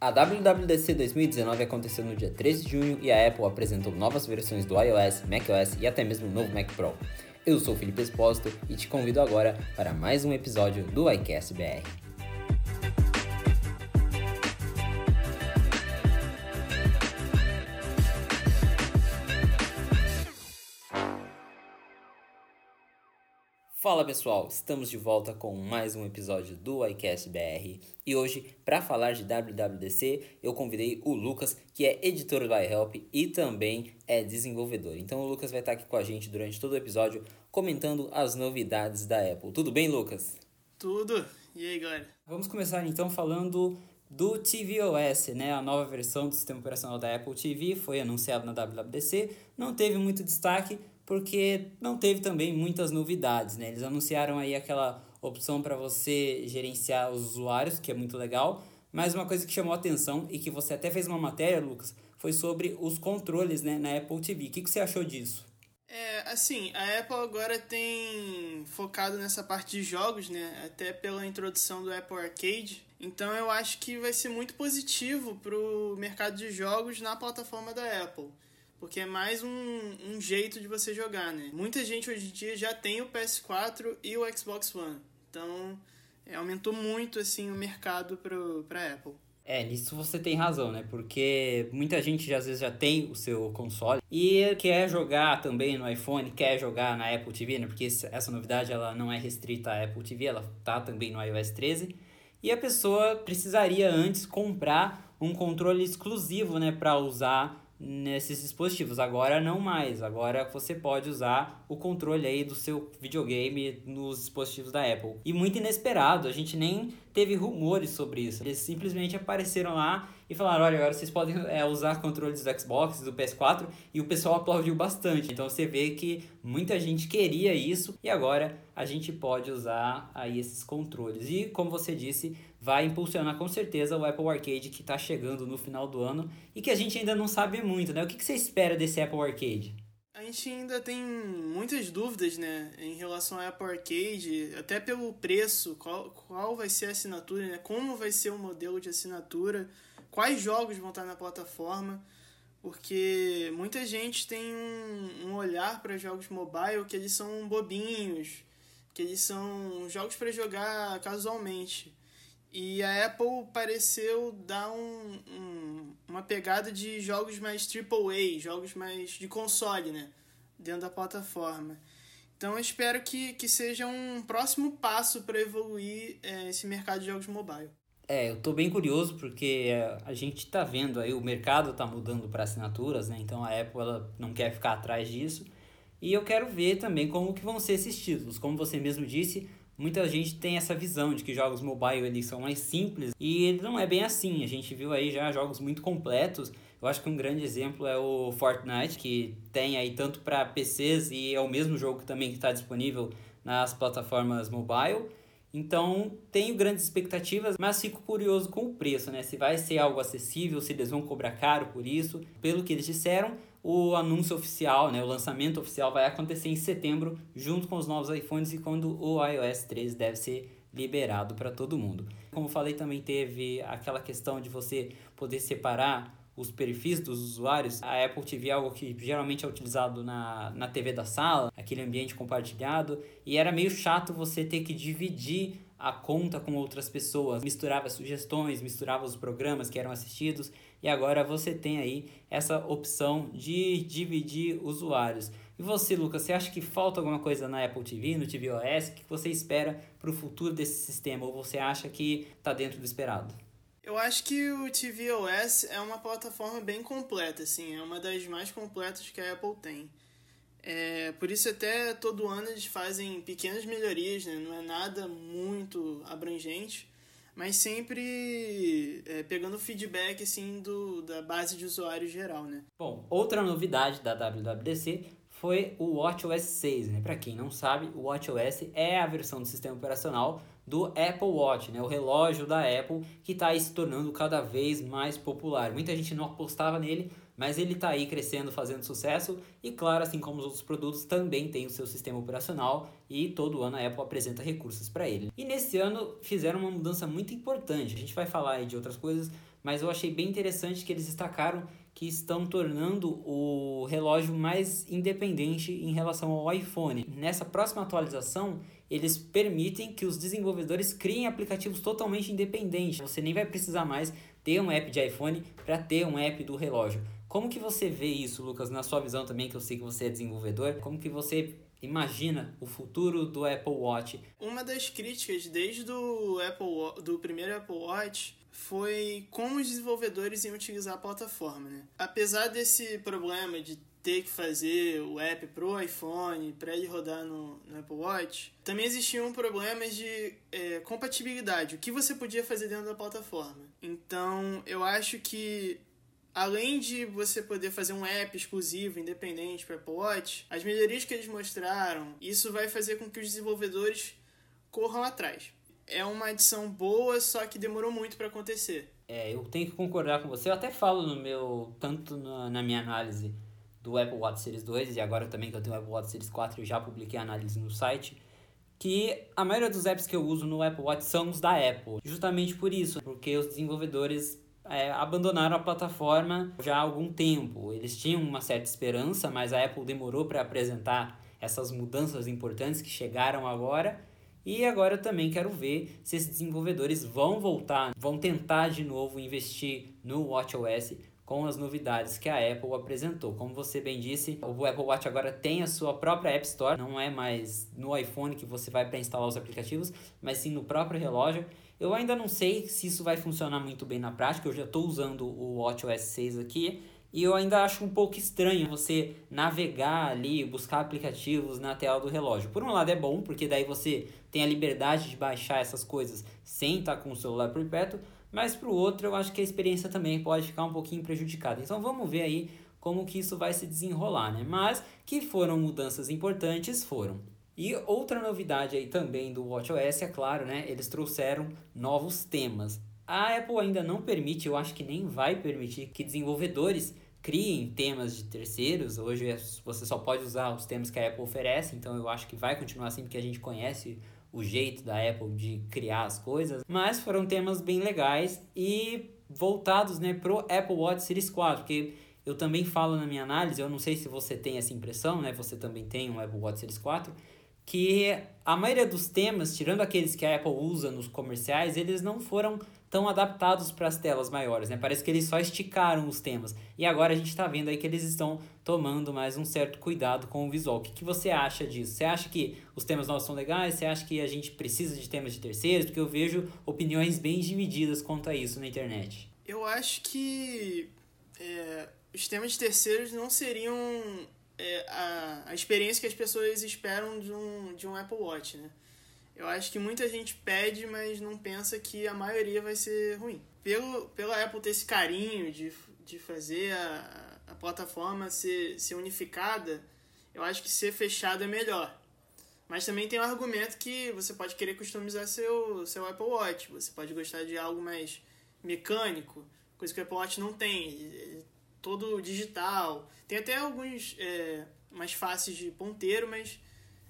A WWDC 2019 aconteceu no dia 13 de junho e a Apple apresentou novas versões do iOS, macOS e até mesmo o novo Mac Pro. Eu sou o Felipe Espósito e te convido agora para mais um episódio do iCast BR. Fala pessoal, estamos de volta com mais um episódio do iCast BR e hoje, para falar de WWDC, eu convidei o Lucas, que é editor do iHelp e também é desenvolvedor. Então o Lucas vai estar aqui com a gente durante todo o episódio comentando as novidades da Apple. Tudo bem, Lucas? Tudo. E aí, galera? Vamos começar então falando do tvOS, né? A nova versão do sistema operacional da Apple TV foi anunciada na WWDC, não teve muito destaque, porque não teve também muitas novidades, né? Eles anunciaram aí aquela opção para você gerenciar os usuários, que é muito legal, mas uma coisa que chamou atenção e que você até fez uma matéria, Lucas, foi sobre os controles né, na Apple TV. O que, que você achou disso? É, assim, a Apple agora tem focado nessa parte de jogos, né? Até pela introdução do Apple Arcade. Então eu acho que vai ser muito positivo para o mercado de jogos na plataforma da Apple porque é mais um, um jeito de você jogar, né? Muita gente hoje em dia já tem o PS4 e o Xbox One, então é, aumentou muito assim o mercado para Apple. É, nisso você tem razão, né? Porque muita gente já, às vezes já tem o seu console e quer jogar também no iPhone, quer jogar na Apple TV, né? Porque essa novidade ela não é restrita à Apple TV, ela tá também no iOS 13. E a pessoa precisaria antes comprar um controle exclusivo, né, para usar nesses dispositivos. Agora não mais. Agora você pode usar o controle aí do seu videogame nos dispositivos da Apple. E muito inesperado, a gente nem teve rumores sobre isso. Eles simplesmente apareceram lá e falaram: olha, agora vocês podem é, usar controles do Xbox, do PS4, e o pessoal aplaudiu bastante. Então você vê que muita gente queria isso e agora a gente pode usar aí esses controles. E como você disse, vai impulsionar com certeza o Apple Arcade que está chegando no final do ano e que a gente ainda não sabe muito, né? O que, que você espera desse Apple Arcade? A gente ainda tem muitas dúvidas, né, em relação ao Apple Arcade, até pelo preço, qual, qual vai ser a assinatura, né, como vai ser o modelo de assinatura, quais jogos vão estar na plataforma, porque muita gente tem um, um olhar para jogos mobile que eles são bobinhos, que eles são jogos para jogar casualmente. E a Apple pareceu dar um, um, uma pegada de jogos mais AAA, jogos mais de console, né? Dentro da plataforma. Então eu espero que, que seja um próximo passo para evoluir é, esse mercado de jogos mobile. É, eu tô bem curioso porque é, a gente tá vendo aí, o mercado tá mudando para assinaturas, né? Então a Apple ela não quer ficar atrás disso. E eu quero ver também como que vão ser esses títulos. Como você mesmo disse, muita gente tem essa visão de que jogos mobile eles são mais simples e não é bem assim. A gente viu aí já jogos muito completos. Eu acho que um grande exemplo é o Fortnite, que tem aí tanto para PCs e é o mesmo jogo também que está disponível nas plataformas mobile. Então, tenho grandes expectativas, mas fico curioso com o preço, né? Se vai ser algo acessível, se eles vão cobrar caro por isso. Pelo que eles disseram, o anúncio oficial, né, o lançamento oficial vai acontecer em setembro, junto com os novos iPhones e quando o iOS 13 deve ser liberado para todo mundo. Como falei, também teve aquela questão de você poder separar os perfis dos usuários. A Apple TV é algo que geralmente é utilizado na, na TV da sala, aquele ambiente compartilhado, e era meio chato você ter que dividir a conta com outras pessoas, misturava sugestões, misturava os programas que eram assistidos e agora você tem aí essa opção de dividir usuários. E você, Lucas, você acha que falta alguma coisa na Apple TV, no tvOS? O que você espera para o futuro desse sistema? Ou você acha que está dentro do esperado? Eu acho que o tvOS é uma plataforma bem completa, assim, é uma das mais completas que a Apple tem. É, por isso até todo ano eles fazem pequenas melhorias, né? não é nada muito abrangente, mas sempre é, pegando feedback assim do, da base de usuário geral, né? Bom, outra novidade da WWDC foi o WatchOS 6, né? Para quem não sabe, o WatchOS é a versão do sistema operacional do Apple Watch, né? O relógio da Apple que está se tornando cada vez mais popular. Muita gente não apostava nele, mas ele está aí crescendo, fazendo sucesso e claro, assim como os outros produtos, também tem o seu sistema operacional e todo ano a Apple apresenta recursos para ele. E nesse ano fizeram uma mudança muito importante. A gente vai falar aí de outras coisas, mas eu achei bem interessante que eles destacaram que estão tornando o relógio mais independente em relação ao iPhone. Nessa próxima atualização, eles permitem que os desenvolvedores criem aplicativos totalmente independentes. Você nem vai precisar mais ter um app de iPhone para ter um app do relógio. Como que você vê isso, Lucas, na sua visão também, que eu sei que você é desenvolvedor? Como que você imagina o futuro do Apple Watch? Uma das críticas desde o Apple do primeiro Apple Watch foi como os desenvolvedores iam utilizar a plataforma, né? Apesar desse problema de ter que fazer o app pro iPhone para ele rodar no, no, Apple Watch, também existiam problemas de é, compatibilidade, o que você podia fazer dentro da plataforma. Então, eu acho que além de você poder fazer um app exclusivo, independente para Apple Watch, as melhorias que eles mostraram, isso vai fazer com que os desenvolvedores corram atrás. É uma adição boa, só que demorou muito para acontecer. É, eu tenho que concordar com você. Eu até falo no meu, tanto na, na minha análise do Apple Watch Series 2 e agora também que eu tenho o Apple Watch Series 4, eu já publiquei a análise no site, que a maioria dos apps que eu uso no Apple Watch são os da Apple. Justamente por isso, porque os desenvolvedores é, abandonaram a plataforma já há algum tempo. Eles tinham uma certa esperança, mas a Apple demorou para apresentar essas mudanças importantes que chegaram agora. E agora eu também quero ver se esses desenvolvedores vão voltar, vão tentar de novo investir no WatchOS com as novidades que a Apple apresentou. Como você bem disse, o Apple Watch agora tem a sua própria App Store, não é mais no iPhone que você vai para instalar os aplicativos, mas sim no próprio relógio. Eu ainda não sei se isso vai funcionar muito bem na prática, eu já estou usando o WatchOS 6 aqui, e eu ainda acho um pouco estranho você navegar ali, buscar aplicativos na tela do relógio. Por um lado é bom, porque daí você tem a liberdade de baixar essas coisas sem estar com o celular por perto, mas para o outro eu acho que a experiência também pode ficar um pouquinho prejudicada. Então vamos ver aí como que isso vai se desenrolar, né? Mas que foram mudanças importantes, foram. E outra novidade aí também do WatchOS, é claro, né? Eles trouxeram novos temas. A Apple ainda não permite, eu acho que nem vai permitir que desenvolvedores criem temas de terceiros. Hoje é, você só pode usar os temas que a Apple oferece, então eu acho que vai continuar assim porque a gente conhece o jeito da Apple de criar as coisas, mas foram temas bem legais e voltados, né, pro Apple Watch Series 4, porque eu também falo na minha análise, eu não sei se você tem essa impressão, né, você também tem um Apple Watch Series 4, que a maioria dos temas, tirando aqueles que a Apple usa nos comerciais, eles não foram tão adaptados para as telas maiores, né? Parece que eles só esticaram os temas. E agora a gente está vendo aí que eles estão tomando mais um certo cuidado com o visual. O que, que você acha disso? Você acha que os temas novos são legais? Você acha que a gente precisa de temas de terceiros? Porque eu vejo opiniões bem divididas quanto a isso na internet. Eu acho que é, os temas de terceiros não seriam é, a, a experiência que as pessoas esperam de um, de um Apple Watch, né? Eu acho que muita gente pede, mas não pensa que a maioria vai ser ruim. Pelo, pela Apple ter esse carinho de, de fazer a, a plataforma ser, ser unificada, eu acho que ser fechado é melhor. Mas também tem o um argumento que você pode querer customizar seu, seu Apple Watch. Você pode gostar de algo mais mecânico, coisa que o Apple Watch não tem todo digital. Tem até alguns é, mais fáceis de ponteiro, mas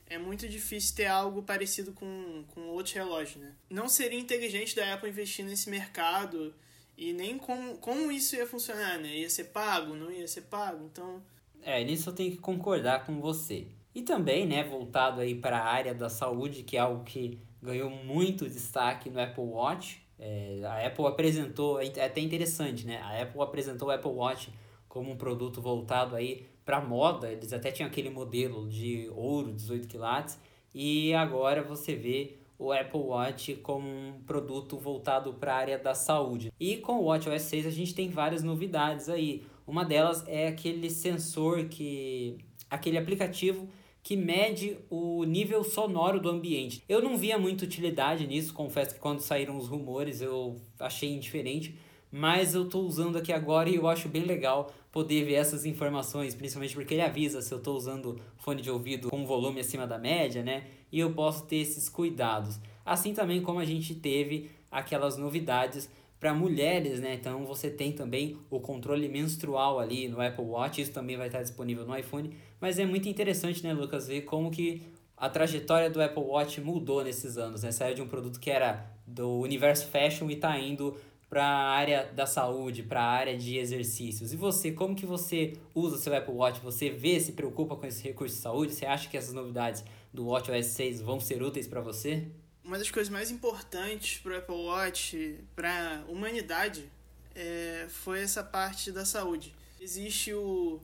é muito difícil ter algo parecido com, com outros relógios, né? Não seria inteligente da Apple investir nesse mercado e nem como, como isso ia funcionar, né? Ia ser pago, não ia ser pago, então... É, nisso eu tenho que concordar com você. E também, né, voltado aí para a área da saúde, que é algo que ganhou muito destaque no Apple Watch. É, a Apple apresentou, é até interessante, né? A Apple apresentou o Apple Watch como um produto voltado aí para moda. Eles até tinham aquele modelo de ouro, 18 quilates, e agora você vê o Apple Watch como um produto voltado para a área da saúde. E com o Watch OS 6 a gente tem várias novidades aí. Uma delas é aquele sensor que aquele aplicativo que mede o nível sonoro do ambiente. Eu não via muita utilidade nisso, confesso que quando saíram os rumores eu achei indiferente, mas eu estou usando aqui agora e eu acho bem legal poder ver essas informações, principalmente porque ele avisa se eu estou usando fone de ouvido com volume acima da média, né? E eu posso ter esses cuidados. Assim também como a gente teve aquelas novidades para mulheres, né? Então você tem também o controle menstrual ali no Apple Watch, isso também vai estar disponível no iPhone, mas é muito interessante, né, Lucas, ver como que a trajetória do Apple Watch mudou nesses anos, né? Saiu de um produto que era do universo fashion e está indo para a área da saúde, para a área de exercícios. E você, como que você usa o seu Apple Watch? Você vê, se preocupa com esse recurso de saúde? Você acha que essas novidades do WatchOS 6 vão ser úteis para você? Uma das coisas mais importantes para o Apple Watch, para a humanidade, é, foi essa parte da saúde. Existe o,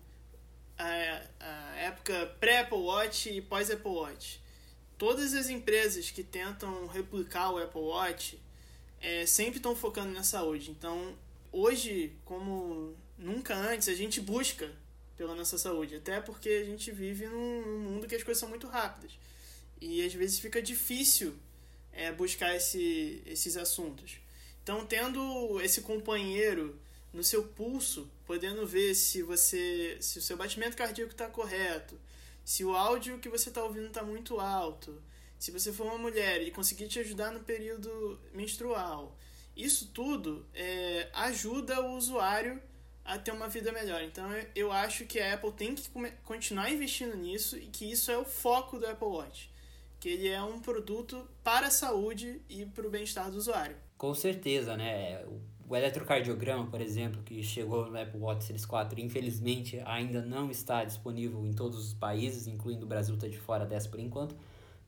a, a época pré-Apple Watch e pós-Apple Watch. Todas as empresas que tentam replicar o Apple Watch é, sempre estão focando na saúde. Então, hoje, como nunca antes, a gente busca pela nossa saúde. Até porque a gente vive num, num mundo que as coisas são muito rápidas. E às vezes fica difícil é, buscar esse, esses assuntos. Então, tendo esse companheiro no seu pulso, podendo ver se você se o seu batimento cardíaco está correto, se o áudio que você está ouvindo está muito alto, se você for uma mulher e conseguir te ajudar no período menstrual. Isso tudo é, ajuda o usuário a ter uma vida melhor. Então eu acho que a Apple tem que continuar investindo nisso e que isso é o foco do Apple Watch. Que ele é um produto para a saúde e para o bem-estar do usuário. Com certeza, né? O eletrocardiograma, por exemplo, que chegou no Apple Watch Series 4, infelizmente ainda não está disponível em todos os países, incluindo o Brasil, está de fora dessa por enquanto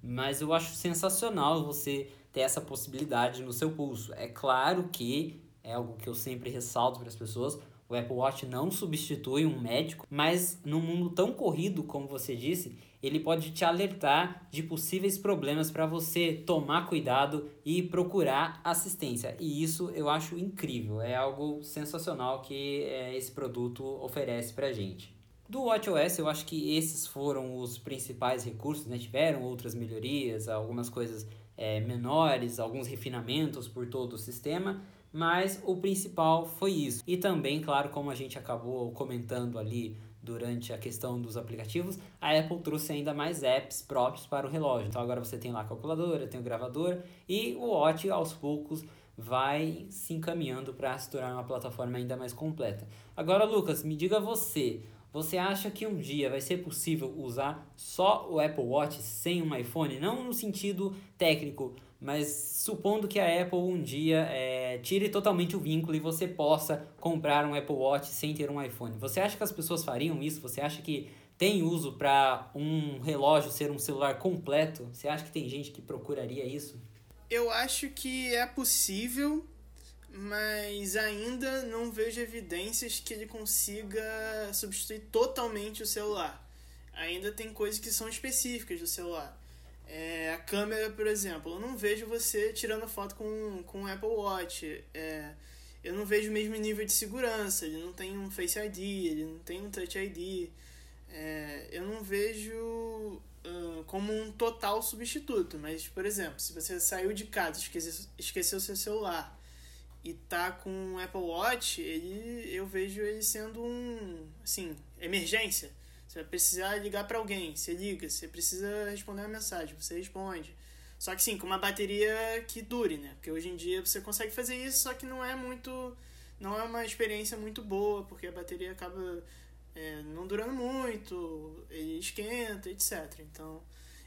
mas eu acho sensacional você ter essa possibilidade no seu pulso. É claro que é algo que eu sempre ressalto para as pessoas. O Apple Watch não substitui um médico, mas num mundo tão corrido como você disse, ele pode te alertar de possíveis problemas para você tomar cuidado e procurar assistência. E isso eu acho incrível, é algo sensacional que é, esse produto oferece para gente. Do WatchOS, eu acho que esses foram os principais recursos, né? Tiveram outras melhorias, algumas coisas é, menores, alguns refinamentos por todo o sistema, mas o principal foi isso. E também, claro, como a gente acabou comentando ali durante a questão dos aplicativos, a Apple trouxe ainda mais apps próprios para o relógio. Então agora você tem lá a calculadora, tem o gravador e o Watch aos poucos vai se encaminhando para se tornar uma plataforma ainda mais completa. Agora, Lucas, me diga você, você acha que um dia vai ser possível usar só o Apple Watch sem um iPhone? Não no sentido técnico, mas supondo que a Apple um dia é, tire totalmente o vínculo e você possa comprar um Apple Watch sem ter um iPhone. Você acha que as pessoas fariam isso? Você acha que tem uso para um relógio ser um celular completo? Você acha que tem gente que procuraria isso? Eu acho que é possível, mas ainda não vejo evidências que ele consiga substituir totalmente o celular. Ainda tem coisas que são específicas do celular. É, a câmera, por exemplo, eu não vejo você tirando foto com, com o Apple Watch. É, eu não vejo o mesmo nível de segurança. Ele não tem um Face ID, ele não tem um Touch ID. É, eu não vejo uh, como um total substituto. Mas, por exemplo, se você saiu de casa, esqueceu, esqueceu seu celular e tá com um Apple Watch, ele, eu vejo ele sendo um, assim, emergência. Você vai precisar ligar para alguém, você liga. Você precisa responder uma mensagem, você responde. Só que sim, com uma bateria que dure, né? Porque hoje em dia você consegue fazer isso, só que não é muito. Não é uma experiência muito boa, porque a bateria acaba é, não durando muito, ele esquenta, etc. Então,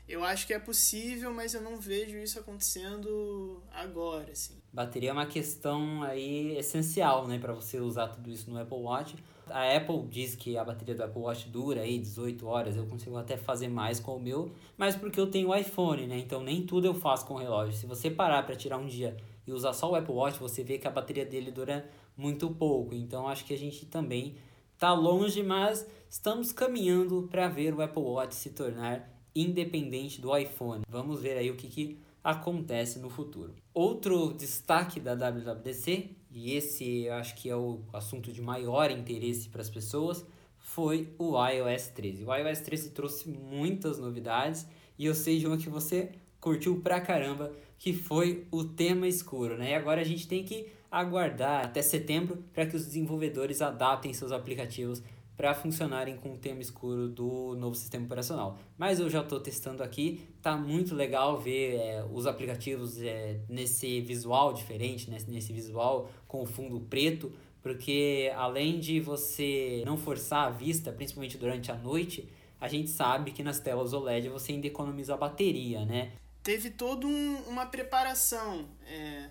eu acho que é possível, mas eu não vejo isso acontecendo agora, assim. Bateria é uma questão aí essencial, né, para você usar tudo isso no Apple Watch. A Apple diz que a bateria do Apple Watch dura aí 18 horas, eu consigo até fazer mais com o meu, mas porque eu tenho o iPhone, né? Então nem tudo eu faço com o relógio. Se você parar para tirar um dia e usar só o Apple Watch, você vê que a bateria dele dura muito pouco. Então acho que a gente também tá longe, mas estamos caminhando para ver o Apple Watch se tornar independente do iPhone. Vamos ver aí o que, que acontece no futuro. Outro destaque da WWDC, e esse acho que é o assunto de maior interesse para as pessoas, foi o iOS 13. O iOS 13 trouxe muitas novidades e eu sei uma que você curtiu pra caramba, que foi o tema escuro, né? E agora a gente tem que aguardar até setembro para que os desenvolvedores adaptem seus aplicativos para funcionarem com o tema escuro do novo sistema operacional. Mas eu já estou testando aqui, tá muito legal ver é, os aplicativos é, nesse visual diferente, nesse, nesse visual com o fundo preto, porque além de você não forçar a vista, principalmente durante a noite, a gente sabe que nas telas OLED você ainda economiza a bateria, né? Teve toda um, uma preparação. É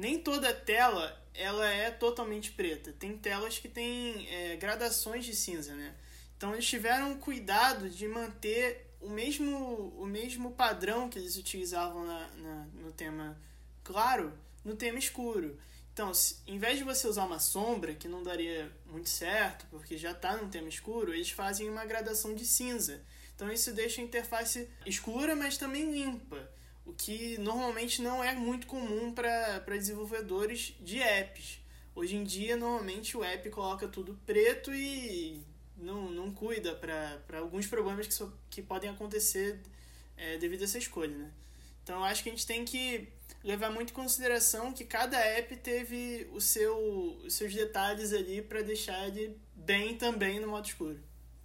nem toda tela ela é totalmente preta. Tem telas que tem é, gradações de cinza, né? Então eles tiveram cuidado de manter o mesmo, o mesmo padrão que eles utilizavam na, na no tema claro, no tema escuro. Então, se, em vez de você usar uma sombra, que não daria muito certo, porque já está num tema escuro, eles fazem uma gradação de cinza. Então, isso deixa a interface escura, mas também limpa, o que normalmente não é muito comum para desenvolvedores de apps. Hoje em dia, normalmente o app coloca tudo preto e não, não cuida para alguns problemas que, so, que podem acontecer é, devido a essa escolha. Né? Então, eu acho que a gente tem que levar muito em consideração que cada app teve o seu, os seus detalhes ali para deixar ele bem também no modo escuro.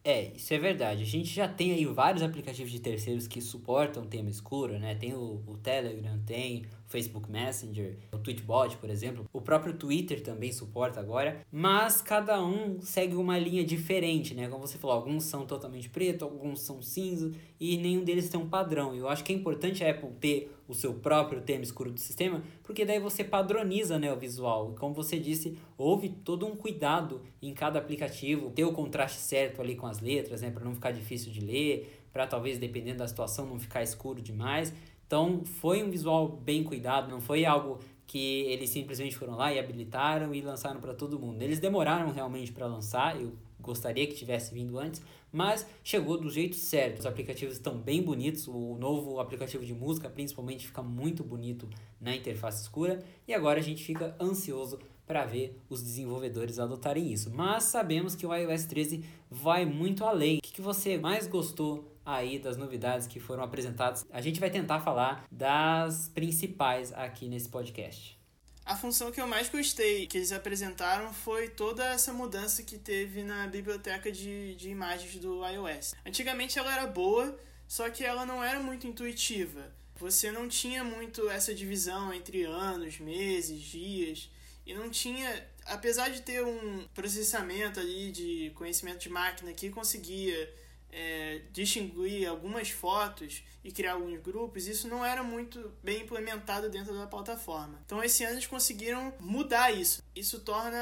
É, isso é verdade. A gente já tem aí vários aplicativos de terceiros que suportam tema escuro, né? Tem o, o Telegram, tem Facebook Messenger, o Tweetbot, por exemplo. O próprio Twitter também suporta agora, mas cada um segue uma linha diferente, né? Como você falou, alguns são totalmente preto, alguns são cinza e nenhum deles tem um padrão. Eu acho que é importante a Apple ter o seu próprio tema escuro do sistema, porque daí você padroniza né, o visual. Como você disse, houve todo um cuidado em cada aplicativo, ter o contraste certo ali com as letras, né, para não ficar difícil de ler, para talvez, dependendo da situação, não ficar escuro demais. Então, foi um visual bem cuidado, não foi algo que eles simplesmente foram lá e habilitaram e lançaram para todo mundo. Eles demoraram realmente para lançar, eu gostaria que tivesse vindo antes, mas chegou do jeito certo. Os aplicativos estão bem bonitos, o novo aplicativo de música principalmente fica muito bonito na interface escura e agora a gente fica ansioso para ver os desenvolvedores adotarem isso. Mas sabemos que o iOS 13 vai muito além. O que você mais gostou aí das novidades que foram apresentadas? A gente vai tentar falar das principais aqui nesse podcast. A função que eu mais gostei que eles apresentaram foi toda essa mudança que teve na biblioteca de, de imagens do iOS. Antigamente ela era boa, só que ela não era muito intuitiva. Você não tinha muito essa divisão entre anos, meses, dias, e não tinha, apesar de ter um processamento ali de conhecimento de máquina que conseguia é, distinguir algumas fotos e criar alguns grupos, isso não era muito bem implementado dentro da plataforma. Então, esse ano eles conseguiram mudar isso. Isso torna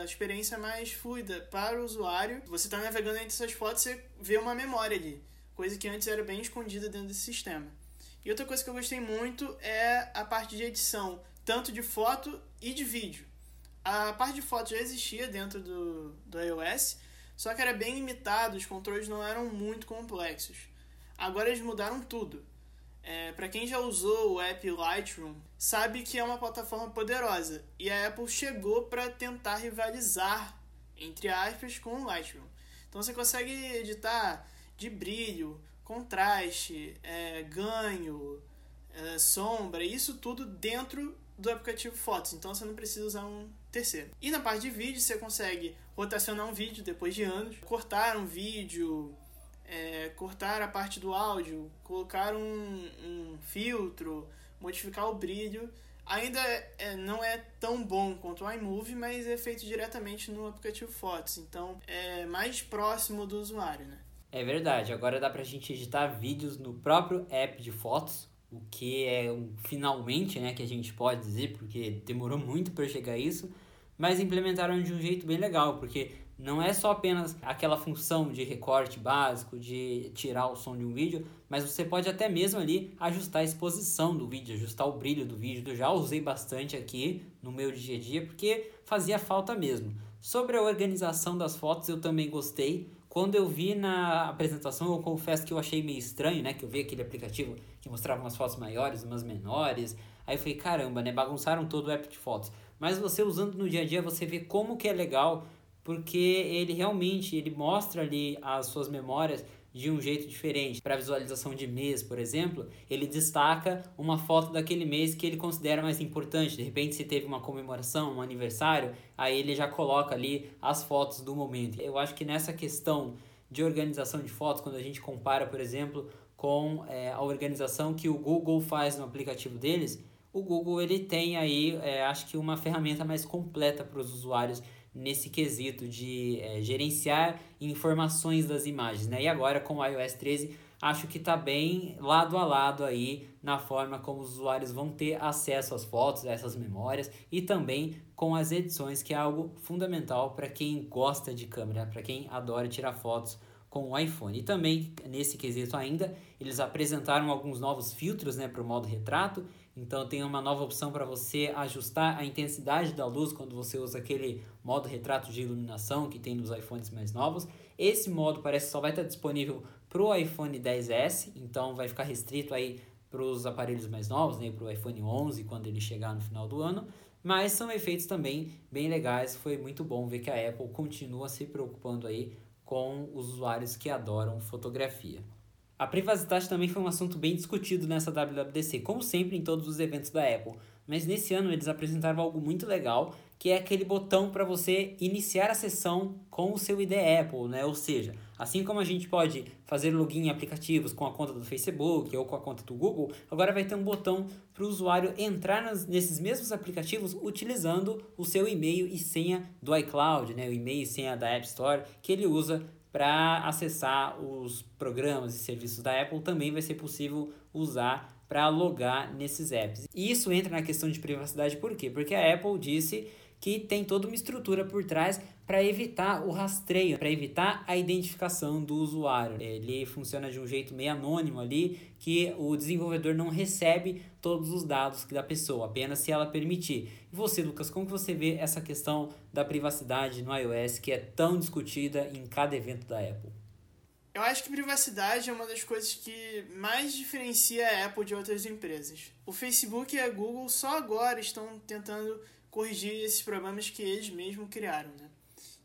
a experiência mais fluida para o usuário. Você está navegando entre essas fotos, você vê uma memória ali, coisa que antes era bem escondida dentro desse sistema. E outra coisa que eu gostei muito é a parte de edição, tanto de foto e de vídeo. A parte de foto já existia dentro do, do iOS, só que era bem limitado, os controles não eram muito complexos. Agora eles mudaram tudo. É, para quem já usou o app Lightroom, sabe que é uma plataforma poderosa e a Apple chegou para tentar rivalizar, entre aspas, com o Lightroom. Então você consegue editar de brilho, contraste, é, ganho, é, sombra, isso tudo dentro do aplicativo Fotos. Então você não precisa usar um terceiro. E na parte de vídeo você consegue rotacionar um vídeo depois de anos, cortar um vídeo, é, cortar a parte do áudio, colocar um, um filtro, modificar o brilho. Ainda é, não é tão bom quanto o iMovie, mas é feito diretamente no aplicativo Fotos, então é mais próximo do usuário, né? É verdade, agora dá pra gente editar vídeos no próprio app de fotos, o que é um finalmente, né, que a gente pode dizer, porque demorou muito para chegar a isso, mas implementaram de um jeito bem legal, porque não é só apenas aquela função de recorte básico, de tirar o som de um vídeo, mas você pode até mesmo ali ajustar a exposição do vídeo, ajustar o brilho do vídeo. Eu já usei bastante aqui no meu dia a dia porque fazia falta mesmo. Sobre a organização das fotos, eu também gostei. Quando eu vi na apresentação, eu confesso que eu achei meio estranho, né? Que eu vi aquele aplicativo que mostrava umas fotos maiores, umas menores. Aí eu falei, caramba, né? Bagunçaram todo o app de fotos mas você usando no dia a dia você vê como que é legal, porque ele realmente ele mostra ali as suas memórias de um jeito diferente. Para visualização de mês, por exemplo, ele destaca uma foto daquele mês que ele considera mais importante. De repente, se teve uma comemoração, um aniversário, aí ele já coloca ali as fotos do momento. Eu acho que nessa questão de organização de fotos, quando a gente compara, por exemplo, com é, a organização que o Google faz no aplicativo deles, o Google ele tem aí, é, acho que uma ferramenta mais completa para os usuários nesse quesito de é, gerenciar informações das imagens. Né? E agora com o iOS 13 acho que está bem lado a lado aí na forma como os usuários vão ter acesso às fotos, a essas memórias e também com as edições, que é algo fundamental para quem gosta de câmera, para quem adora tirar fotos com o iPhone. E também, nesse quesito ainda, eles apresentaram alguns novos filtros né, para o modo retrato. Então tem uma nova opção para você ajustar a intensidade da luz quando você usa aquele modo retrato de iluminação que tem nos iPhones mais novos. Esse modo parece que só vai estar disponível para o iPhone 10s, então vai ficar restrito aí para os aparelhos mais novos, né, para o iPhone 11 quando ele chegar no final do ano. Mas são efeitos também bem legais. Foi muito bom ver que a Apple continua se preocupando aí com os usuários que adoram fotografia. A privacidade também foi um assunto bem discutido nessa WWDC, como sempre em todos os eventos da Apple. Mas nesse ano eles apresentaram algo muito legal, que é aquele botão para você iniciar a sessão com o seu ID Apple, né? Ou seja, assim como a gente pode fazer login em aplicativos com a conta do Facebook ou com a conta do Google, agora vai ter um botão para o usuário entrar nas, nesses mesmos aplicativos utilizando o seu e-mail e senha do iCloud, né? O e-mail e senha da App Store que ele usa para acessar os programas e serviços da Apple também vai ser possível usar para logar nesses apps. E isso entra na questão de privacidade por quê? Porque a Apple disse que tem toda uma estrutura por trás para evitar o rastreio, para evitar a identificação do usuário. Ele funciona de um jeito meio anônimo ali, que o desenvolvedor não recebe todos os dados da pessoa, apenas se ela permitir. E você, Lucas, como você vê essa questão da privacidade no iOS que é tão discutida em cada evento da Apple? Eu acho que privacidade é uma das coisas que mais diferencia a Apple de outras empresas. O Facebook e a Google só agora estão tentando corrigir esses problemas que eles mesmos criaram, né?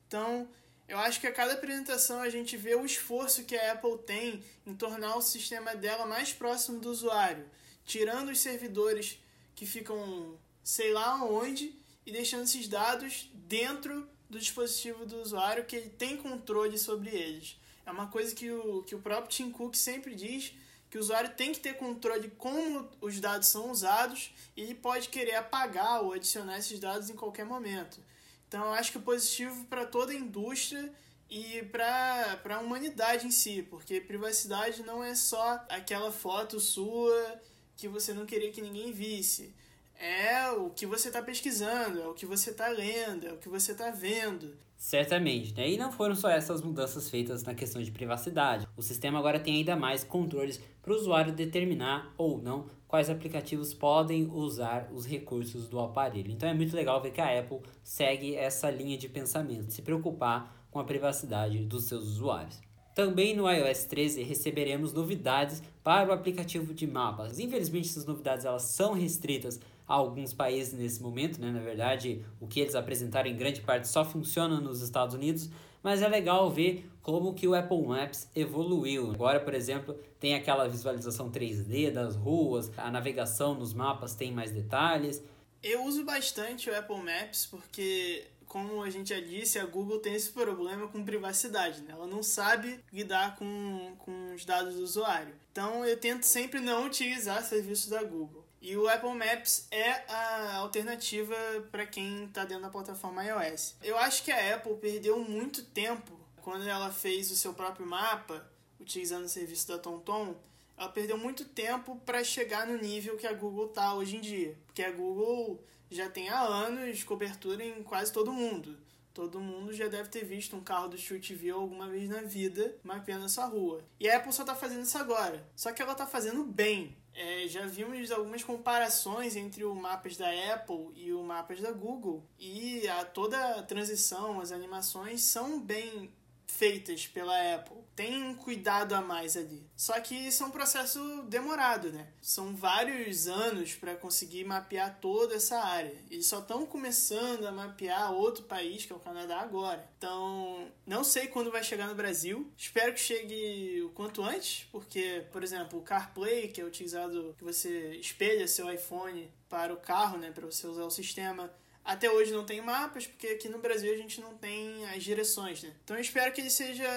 Então, eu acho que a cada apresentação a gente vê o esforço que a Apple tem em tornar o sistema dela mais próximo do usuário, tirando os servidores que ficam sei lá onde e deixando esses dados dentro do dispositivo do usuário que ele tem controle sobre eles. É uma coisa que o, que o próprio Tim Cook sempre diz, que o usuário tem que ter controle de como os dados são usados e ele pode querer apagar ou adicionar esses dados em qualquer momento. Então eu acho que é positivo para toda a indústria e para a humanidade em si, porque privacidade não é só aquela foto sua que você não queria que ninguém visse. É o que você está pesquisando, é o que você está lendo, é o que você está vendo. Certamente, né? E não foram só essas mudanças feitas na questão de privacidade. O sistema agora tem ainda mais controles para o usuário determinar ou não quais aplicativos podem usar os recursos do aparelho. Então é muito legal ver que a Apple segue essa linha de pensamento, se preocupar com a privacidade dos seus usuários. Também no iOS 13 receberemos novidades para o aplicativo de mapas. Infelizmente essas novidades elas são restritas a alguns países nesse momento, né? Na verdade, o que eles apresentaram em grande parte só funciona nos Estados Unidos, mas é legal ver como que o Apple Maps evoluiu. Agora, por exemplo, tem aquela visualização 3D das ruas, a navegação nos mapas tem mais detalhes. Eu uso bastante o Apple Maps porque como a gente já disse, a Google tem esse problema com privacidade, né? Ela não sabe lidar com, com os dados do usuário. Então eu tento sempre não utilizar serviços da Google. E o Apple Maps é a alternativa para quem está dentro da plataforma iOS. Eu acho que a Apple perdeu muito tempo quando ela fez o seu próprio mapa, utilizando o serviço da TomTom. Ela perdeu muito tempo para chegar no nível que a Google está hoje em dia. Porque a Google já tem há anos cobertura em quase todo mundo. Todo mundo já deve ter visto um carro do Street View alguma vez na vida mapeando essa rua. E a Apple só está fazendo isso agora. Só que ela está fazendo bem. É, já vimos algumas comparações entre o mapas da Apple e o mapas da Google. E a, toda a transição, as animações são bem feitas pela Apple. Tem um cuidado a mais ali. Só que isso é um processo demorado, né? São vários anos para conseguir mapear toda essa área. Eles só estão começando a mapear outro país, que é o Canadá, agora. Então, não sei quando vai chegar no Brasil. Espero que chegue o quanto antes, porque, por exemplo, o CarPlay, que é utilizado que você espelha seu iPhone para o carro, né, para você usar o sistema, até hoje não tem mapas, porque aqui no Brasil a gente não tem as direções, né? Então eu espero que ele seja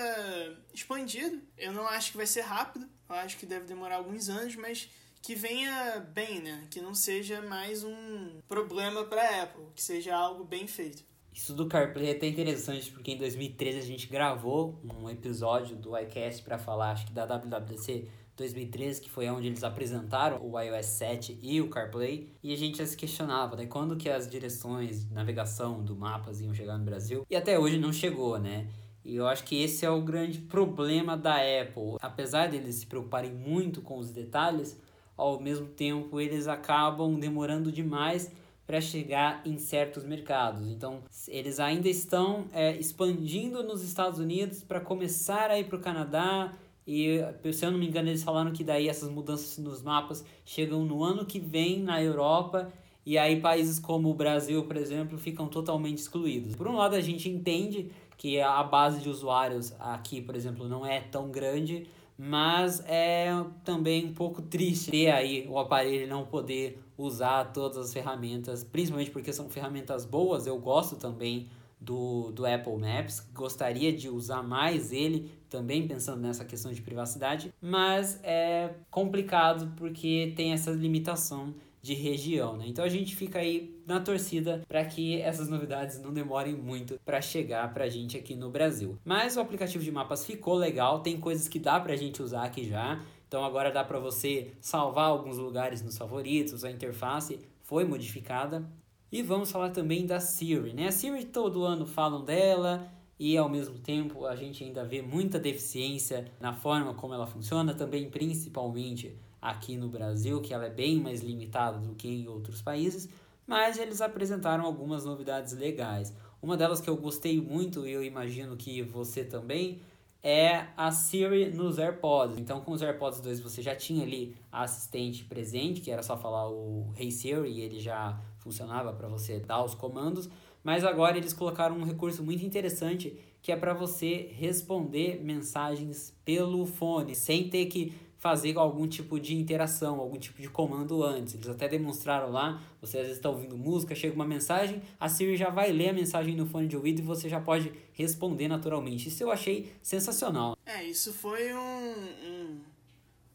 expandido. Eu não acho que vai ser rápido, eu acho que deve demorar alguns anos, mas que venha bem, né? Que não seja mais um problema para Apple, que seja algo bem feito. Isso do CarPlay é até interessante, porque em 2013 a gente gravou um episódio do iCast para falar, acho que da WWDC 2013, que foi onde eles apresentaram o iOS 7 e o CarPlay, e a gente já se questionava, né, quando que as direções navegação do mapas iam chegar no Brasil, e até hoje não chegou, né? E eu acho que esse é o grande problema da Apple. Apesar deles se preocuparem muito com os detalhes, ao mesmo tempo eles acabam demorando demais para chegar em certos mercados. Então, eles ainda estão é, expandindo nos Estados Unidos para começar a ir para o Canadá. E, se eu não me engano, eles falaram que daí essas mudanças nos mapas chegam no ano que vem na Europa. E aí países como o Brasil, por exemplo, ficam totalmente excluídos. Por um lado, a gente entende que a base de usuários aqui, por exemplo, não é tão grande, mas é também um pouco triste ter aí o aparelho não poder usar todas as ferramentas, principalmente porque são ferramentas boas. Eu gosto também do, do Apple Maps, gostaria de usar mais ele, também pensando nessa questão de privacidade, mas é complicado porque tem essa limitação de região, né? Então a gente fica aí na torcida para que essas novidades não demorem muito para chegar para a gente aqui no Brasil. Mas o aplicativo de mapas ficou legal, tem coisas que dá para a gente usar aqui já. Então agora dá para você salvar alguns lugares nos favoritos, a interface foi modificada. E vamos falar também da Siri, né? A Siri todo ano falam dela e ao mesmo tempo a gente ainda vê muita deficiência na forma como ela funciona, também principalmente aqui no Brasil, que ela é bem mais limitada do que em outros países, mas eles apresentaram algumas novidades legais. Uma delas que eu gostei muito e eu imagino que você também é a Siri nos AirPods. Então, com os AirPods 2 você já tinha ali a assistente presente, que era só falar o Hey Siri e ele já funcionava para você dar os comandos. Mas agora eles colocaram um recurso muito interessante que é para você responder mensagens pelo fone, sem ter que fazer algum tipo de interação, algum tipo de comando antes. Eles até demonstraram lá, você às vezes está ouvindo música, chega uma mensagem, a Siri já vai ler a mensagem no fone de ouvido e você já pode responder naturalmente. Isso eu achei sensacional. É, isso foi um, um,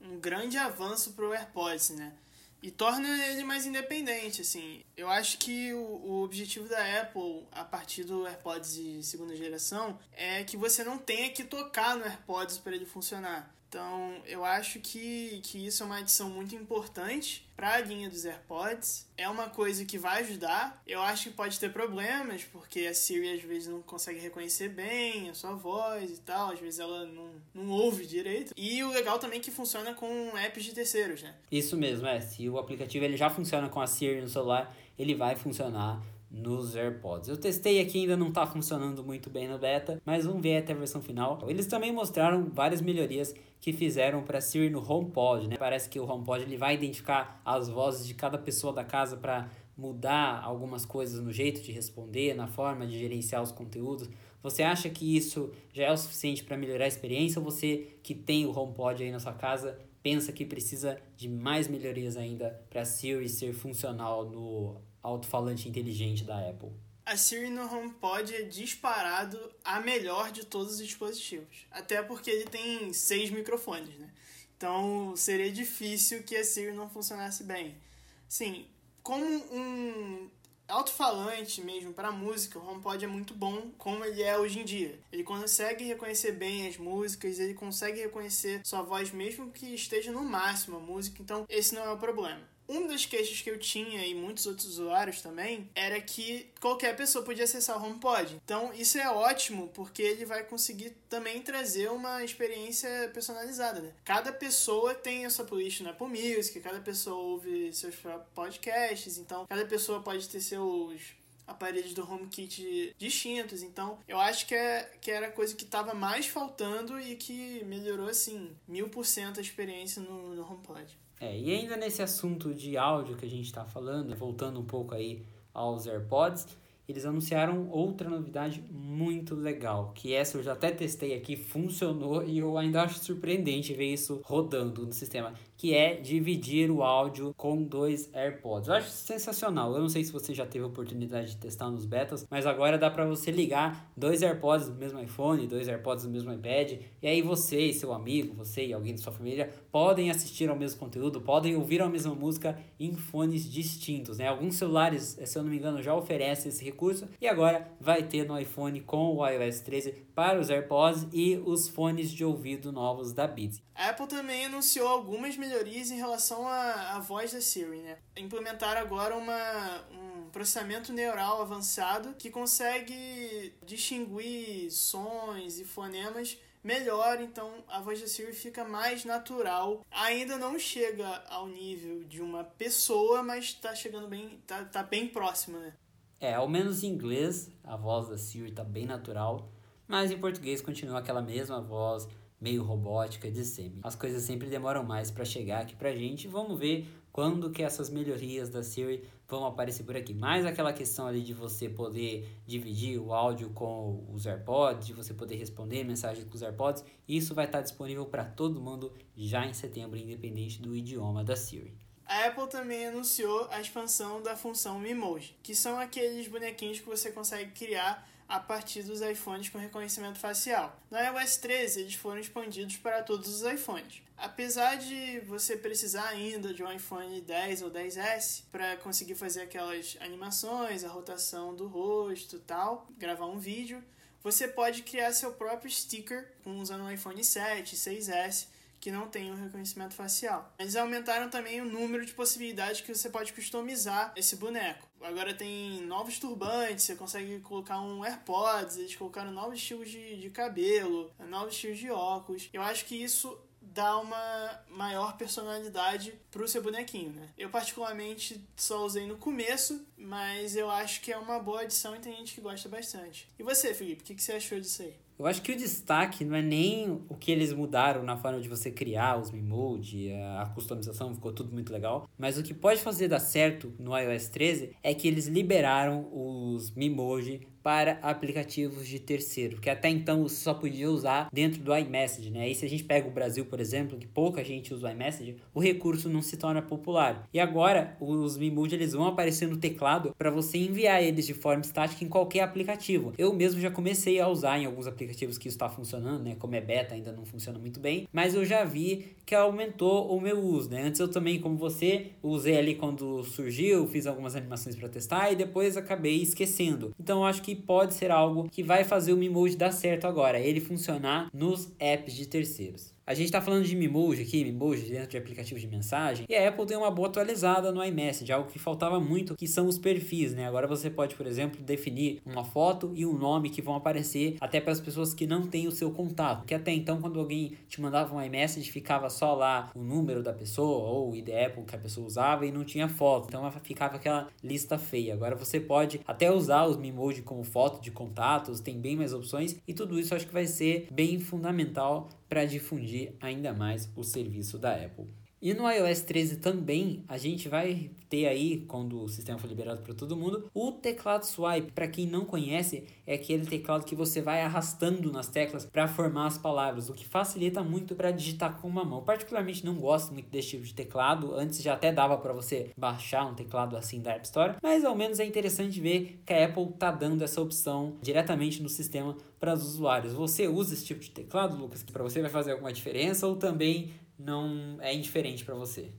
um grande avanço para o AirPods, né? E torna ele mais independente, assim. Eu acho que o, o objetivo da Apple, a partir do AirPods de segunda geração, é que você não tenha que tocar no AirPods para ele funcionar. Então, eu acho que, que isso é uma adição muito importante para a linha dos AirPods. É uma coisa que vai ajudar. Eu acho que pode ter problemas, porque a Siri às vezes não consegue reconhecer bem a sua voz e tal. Às vezes ela não, não ouve direito. E o legal também é que funciona com apps de terceiros, né? Isso mesmo, é. Se o aplicativo ele já funciona com a Siri no celular, ele vai funcionar nos AirPods. Eu testei aqui, ainda não está funcionando muito bem no beta, mas vamos ver até a versão final. Eles também mostraram várias melhorias que fizeram para Siri no HomePod, né? Parece que o HomePod ele vai identificar as vozes de cada pessoa da casa para mudar algumas coisas no jeito de responder, na forma de gerenciar os conteúdos. Você acha que isso já é o suficiente para melhorar a experiência ou você que tem o HomePod aí na sua casa pensa que precisa de mais melhorias ainda para Siri ser funcional no alto-falante inteligente da Apple. A Siri no HomePod é disparado a melhor de todos os dispositivos. Até porque ele tem seis microfones, né? Então seria difícil que a Siri não funcionasse bem. Sim, como um alto-falante mesmo para música, o HomePod é muito bom como ele é hoje em dia. Ele consegue reconhecer bem as músicas, ele consegue reconhecer sua voz mesmo que esteja no máximo a música, então esse não é o problema. Um das queixas que eu tinha e muitos outros usuários também era que qualquer pessoa podia acessar o HomePod. Então isso é ótimo porque ele vai conseguir também trazer uma experiência personalizada. Né? Cada pessoa tem a sua playlist no Apple Music, cada pessoa ouve seus podcasts, então cada pessoa pode ter seus aparelhos do HomeKit distintos. Então, eu acho que, é, que era a coisa que estava mais faltando e que melhorou, assim, mil por cento a experiência no, no HomePod. É, e ainda nesse assunto de áudio que a gente está falando, voltando um pouco aí aos AirPods, eles anunciaram outra novidade muito legal, que essa eu já até testei aqui, funcionou e eu ainda acho surpreendente ver isso rodando no sistema, que é dividir o áudio com dois AirPods. Eu acho sensacional. Eu não sei se você já teve oportunidade de testar nos betas, mas agora dá para você ligar dois AirPods do mesmo iPhone, dois AirPods do mesmo iPad, e aí você e seu amigo, você e alguém da sua família podem assistir ao mesmo conteúdo, podem ouvir a mesma música em fones distintos, né? Alguns celulares, se eu não me engano, já oferecem esse recurso. E agora vai ter no iPhone com o iOS 13 para os AirPods e os fones de ouvido novos da Beats. A Apple também anunciou algumas melhorias em relação à, à voz da Siri, né? Implementaram agora uma, um processamento neural avançado que consegue distinguir sons e fonemas melhor, então a voz da Siri fica mais natural. Ainda não chega ao nível de uma pessoa, mas está chegando bem, tá, tá bem próxima, né? É, ao menos em inglês a voz da Siri tá bem natural, mas em português continua aquela mesma voz meio robótica de sempre. As coisas sempre demoram mais para chegar aqui pra gente. Vamos ver quando que essas melhorias da Siri vão aparecer por aqui. Mais aquela questão ali de você poder dividir o áudio com os AirPods, de você poder responder mensagens com os AirPods, isso vai estar disponível para todo mundo já em setembro, independente do idioma da Siri. A Apple também anunciou a expansão da função Memoji, que são aqueles bonequinhos que você consegue criar a partir dos iPhones com reconhecimento facial. No iOS 13, eles foram expandidos para todos os iPhones. Apesar de você precisar ainda de um iPhone 10 ou 10S para conseguir fazer aquelas animações, a rotação do rosto tal, gravar um vídeo, você pode criar seu próprio sticker usando um iPhone 7, 6S que não tem o reconhecimento facial. Eles aumentaram também o número de possibilidades que você pode customizar esse boneco. Agora tem novos turbantes, você consegue colocar um AirPods, eles colocaram novos estilos de, de cabelo, novos estilos de óculos. Eu acho que isso dá uma maior personalidade pro seu bonequinho, né? Eu particularmente só usei no começo, mas eu acho que é uma boa adição e tem gente que gosta bastante. E você, Felipe, o que, que você achou disso aí? Eu acho que o destaque não é nem o que eles mudaram na forma de você criar os Mimode, a customização, ficou tudo muito legal. Mas o que pode fazer dar certo no iOS 13 é que eles liberaram os Mimoji para aplicativos de terceiro, que até então você só podia usar dentro do iMessage, né? E se a gente pega o Brasil, por exemplo, que pouca gente usa o iMessage, o recurso não se torna popular. E agora os Mimoji eles vão aparecer no teclado para você enviar eles de forma estática em qualquer aplicativo. Eu mesmo já comecei a usar em alguns aplicativos que isso está funcionando, né? Como é beta ainda não funciona muito bem, mas eu já vi que aumentou o meu uso, né? Antes eu também, como você, usei ali quando surgiu, fiz algumas animações para testar e depois acabei esquecendo. Então eu acho que pode ser algo que vai fazer o Mimoji dar certo agora, ele funcionar nos apps de terceiros. A gente está falando de Mimoji aqui, Mimoji dentro de aplicativos de mensagem, e a Apple tem uma boa atualizada no iMessage, algo que faltava muito, que são os perfis, né? Agora você pode, por exemplo, definir uma foto e um nome que vão aparecer até para as pessoas que não têm o seu contato, que até então quando alguém te mandava um iMessage ficava só lá o número da pessoa ou o ID Apple que a pessoa usava e não tinha foto, então ficava aquela lista feia. Agora você pode até usar os Mimoji como foto de contatos, tem bem mais opções e tudo isso acho que vai ser bem fundamental para difundir ainda mais o serviço da Apple. E no iOS 13 também a gente vai ter aí, quando o sistema for liberado para todo mundo, o teclado swipe. Para quem não conhece, é aquele teclado que você vai arrastando nas teclas para formar as palavras, o que facilita muito para digitar com uma mão. Eu particularmente não gosto muito desse tipo de teclado. Antes já até dava para você baixar um teclado assim da App Store, mas ao menos é interessante ver que a Apple tá dando essa opção diretamente no sistema para os usuários. Você usa esse tipo de teclado, Lucas, que para você vai fazer alguma diferença ou também não é indiferente para você?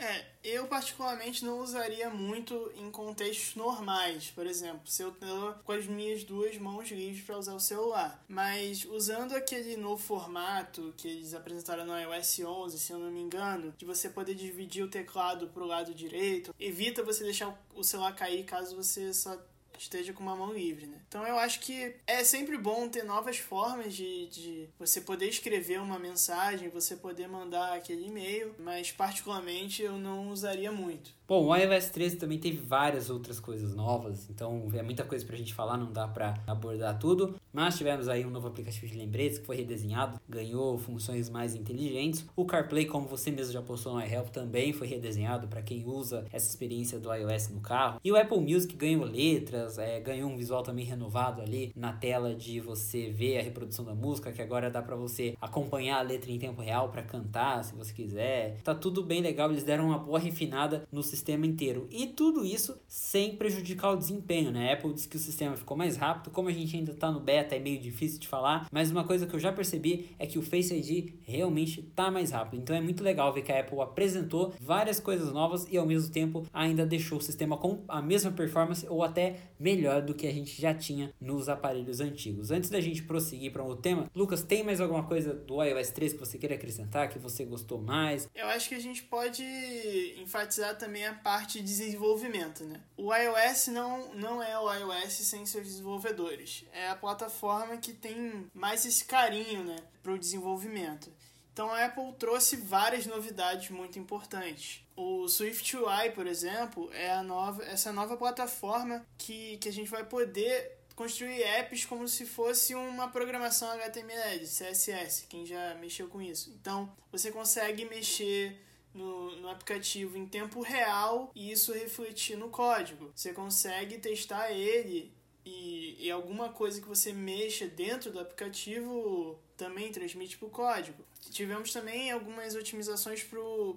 É, eu particularmente não usaria muito em contextos normais, por exemplo, se eu tô com as minhas duas mãos livres para usar o celular. Mas usando aquele novo formato que eles apresentaram no iOS 11, se eu não me engano, de você poder dividir o teclado pro lado direito, evita você deixar o celular cair caso você só esteja com uma mão livre, né? Então eu acho que é sempre bom ter novas formas de, de você poder escrever uma mensagem, você poder mandar aquele e-mail, mas particularmente eu não usaria muito. Bom, o iOS 13 também teve várias outras coisas novas, então é muita coisa pra gente falar, não dá pra abordar tudo. Mas tivemos aí um novo aplicativo de lembretes que foi redesenhado, ganhou funções mais inteligentes. O CarPlay, como você mesmo já postou no iHelp, também foi redesenhado para quem usa essa experiência do iOS no carro. E o Apple Music ganhou letras, é, ganhou um visual também renovado ali na tela de você ver a reprodução da música, que agora dá para você acompanhar a letra em tempo real para cantar, se você quiser. Tá tudo bem legal, eles deram uma boa refinada no sistema sistema inteiro. E tudo isso sem prejudicar o desempenho, né? A Apple diz que o sistema ficou mais rápido, como a gente ainda está no beta, é meio difícil de falar, mas uma coisa que eu já percebi é que o Face ID realmente está mais rápido. Então é muito legal ver que a Apple apresentou várias coisas novas e ao mesmo tempo ainda deixou o sistema com a mesma performance ou até melhor do que a gente já tinha nos aparelhos antigos. Antes da gente prosseguir para outro tema, Lucas, tem mais alguma coisa do iOS 3 que você queira acrescentar, que você gostou mais? Eu acho que a gente pode enfatizar também a parte de desenvolvimento, né? O iOS não, não é o iOS sem seus desenvolvedores. É a plataforma que tem mais esse carinho, né, para o desenvolvimento. Então a Apple trouxe várias novidades muito importantes. O SwiftUI, por exemplo, é a nova, essa nova plataforma que, que a gente vai poder construir apps como se fosse uma programação HTML, CSS, quem já mexeu com isso. Então, você consegue mexer no, no aplicativo em tempo real e isso refletir no código. Você consegue testar ele e, e alguma coisa que você mexa dentro do aplicativo também transmite para o código. Tivemos também algumas otimizações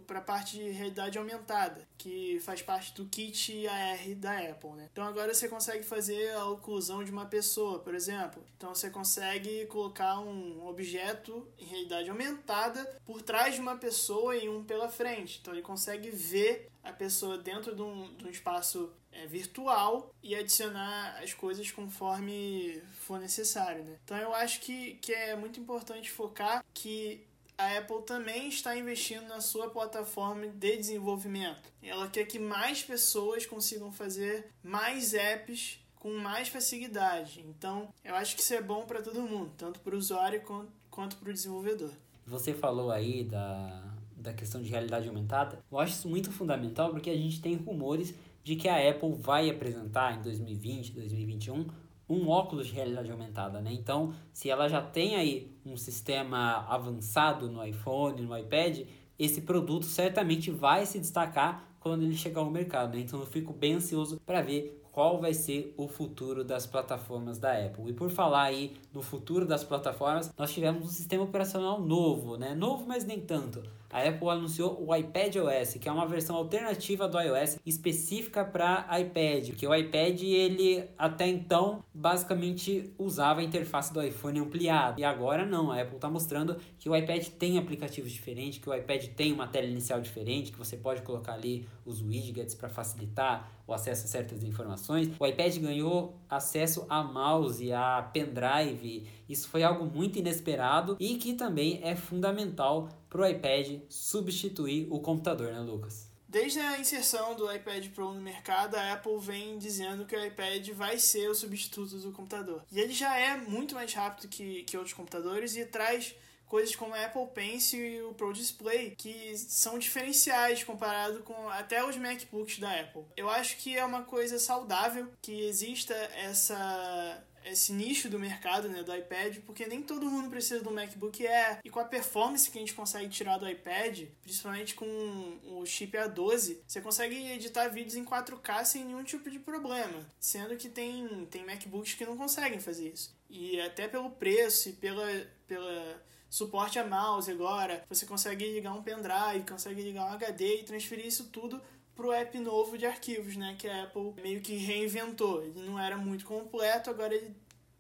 para a parte de realidade aumentada, que faz parte do kit AR da Apple. Né? Então agora você consegue fazer a oclusão de uma pessoa, por exemplo. Então você consegue colocar um objeto em realidade aumentada por trás de uma pessoa e um pela frente. Então ele consegue ver a pessoa dentro de um, de um espaço é, virtual e adicionar as coisas conforme for necessário, né? Então eu acho que, que é muito importante focar que a Apple também está investindo na sua plataforma de desenvolvimento. Ela quer que mais pessoas consigam fazer mais apps com mais facilidade. Então, eu acho que isso é bom para todo mundo, tanto para o usuário quanto para o desenvolvedor. Você falou aí da, da questão de realidade aumentada. Eu acho isso muito fundamental porque a gente tem rumores de que a Apple vai apresentar em 2020, 2021 um óculos de realidade aumentada, né? Então, se ela já tem aí um sistema avançado no iPhone, no iPad, esse produto certamente vai se destacar quando ele chegar ao mercado, né? Então, eu fico bem ansioso para ver qual vai ser o futuro das plataformas da Apple. E por falar aí no futuro das plataformas, nós tivemos um sistema operacional novo, né? Novo, mas nem tanto a Apple anunciou o iPad OS, que é uma versão alternativa do iOS específica para iPad, porque o iPad ele até então basicamente usava a interface do iPhone ampliada e agora não, a Apple está mostrando que o iPad tem aplicativos diferentes, que o iPad tem uma tela inicial diferente, que você pode colocar ali os widgets para facilitar o acesso a certas informações. O iPad ganhou acesso a mouse, a pendrive. Isso foi algo muito inesperado e que também é fundamental para o iPad substituir o computador, né, Lucas? Desde a inserção do iPad Pro no mercado, a Apple vem dizendo que o iPad vai ser o substituto do computador. E ele já é muito mais rápido que, que outros computadores e traz coisas como a Apple Pencil e o Pro Display, que são diferenciais comparado com até os MacBooks da Apple. Eu acho que é uma coisa saudável que exista essa esse nicho do mercado né, do iPad, porque nem todo mundo precisa do MacBook Air. E com a performance que a gente consegue tirar do iPad, principalmente com o chip A12, você consegue editar vídeos em 4K sem nenhum tipo de problema. Sendo que tem, tem MacBooks que não conseguem fazer isso. E até pelo preço e pela, pela suporte a mouse agora, você consegue ligar um pendrive, consegue ligar um HD e transferir isso tudo pro app novo de arquivos, né? Que a Apple meio que reinventou. Ele não era muito completo, agora ele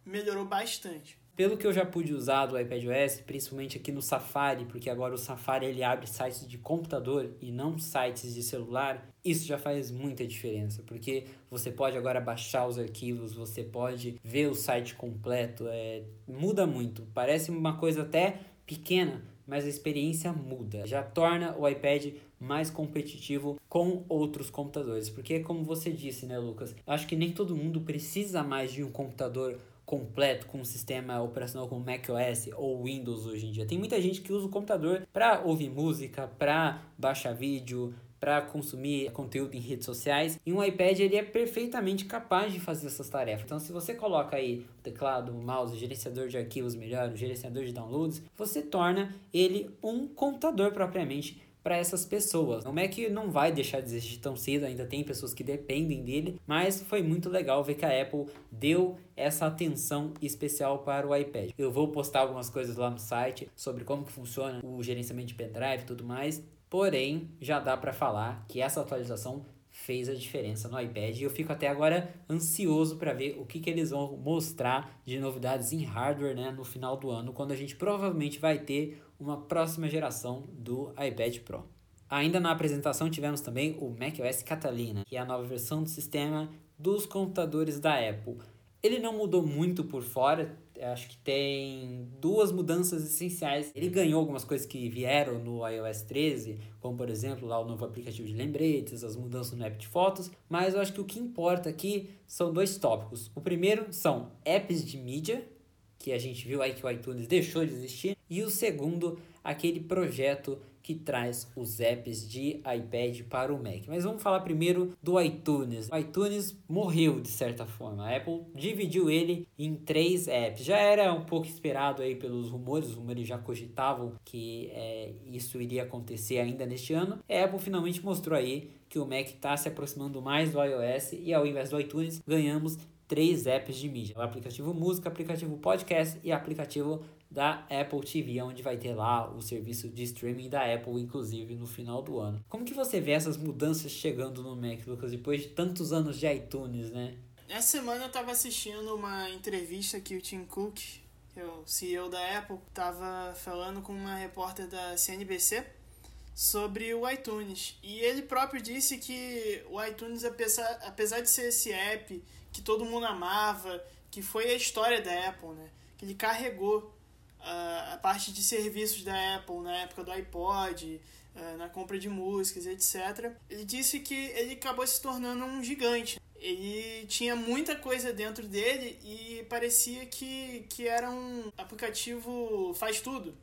melhorou bastante. Pelo que eu já pude usar do iPadOS, principalmente aqui no Safari, porque agora o Safari ele abre sites de computador e não sites de celular, isso já faz muita diferença, porque você pode agora baixar os arquivos, você pode ver o site completo, é, muda muito. Parece uma coisa até pequena, mas a experiência muda. Já torna o iPad mais competitivo com outros computadores. Porque, como você disse, né, Lucas? Acho que nem todo mundo precisa mais de um computador completo com um sistema operacional como macOS ou Windows hoje em dia. Tem muita gente que usa o computador para ouvir música, para baixar vídeo, para consumir conteúdo em redes sociais. E um iPad ele é perfeitamente capaz de fazer essas tarefas. Então, se você coloca aí o teclado, o mouse, o gerenciador de arquivos melhor, o gerenciador de downloads, você torna ele um computador propriamente para essas pessoas. O Mac não vai deixar de existir tão cedo, ainda tem pessoas que dependem dele, mas foi muito legal ver que a Apple deu essa atenção especial para o iPad. Eu vou postar algumas coisas lá no site sobre como funciona o gerenciamento de pendrive e tudo mais. Porém, já dá para falar que essa atualização fez a diferença no iPad e eu fico até agora ansioso para ver o que, que eles vão mostrar de novidades em hardware né, no final do ano, quando a gente provavelmente vai ter uma próxima geração do iPad Pro. Ainda na apresentação tivemos também o macOS Catalina, que é a nova versão do sistema dos computadores da Apple. Ele não mudou muito por fora, acho que tem duas mudanças essenciais. Ele ganhou algumas coisas que vieram no iOS 13, como por exemplo lá o novo aplicativo de lembretes, as mudanças no app de fotos, mas eu acho que o que importa aqui são dois tópicos. O primeiro são apps de mídia, que a gente viu aí que o iTunes deixou de existir, e o segundo, aquele projeto que traz os apps de iPad para o Mac. Mas vamos falar primeiro do iTunes. O iTunes morreu de certa forma. A Apple dividiu ele em três apps. Já era um pouco esperado aí pelos rumores, os rumores já cogitavam que é, isso iria acontecer ainda neste ano. A Apple finalmente mostrou aí que o Mac está se aproximando mais do iOS e ao invés do iTunes ganhamos três apps de mídia: o aplicativo música, aplicativo podcast e aplicativo da Apple TV, onde vai ter lá o serviço de streaming da Apple, inclusive no final do ano. Como que você vê essas mudanças chegando no Mac, Lucas, depois de tantos anos de iTunes, né? Essa semana eu estava assistindo uma entrevista que o Tim Cook, que é o CEO da Apple, estava falando com uma repórter da CNBC sobre o iTunes. E ele próprio disse que o iTunes, apesar, apesar de ser esse app que todo mundo amava, que foi a história da Apple, né? Que ele carregou a parte de serviços da Apple na época do iPod, na compra de músicas, etc. Ele disse que ele acabou se tornando um gigante. Ele tinha muita coisa dentro dele e parecia que, que era um aplicativo faz tudo.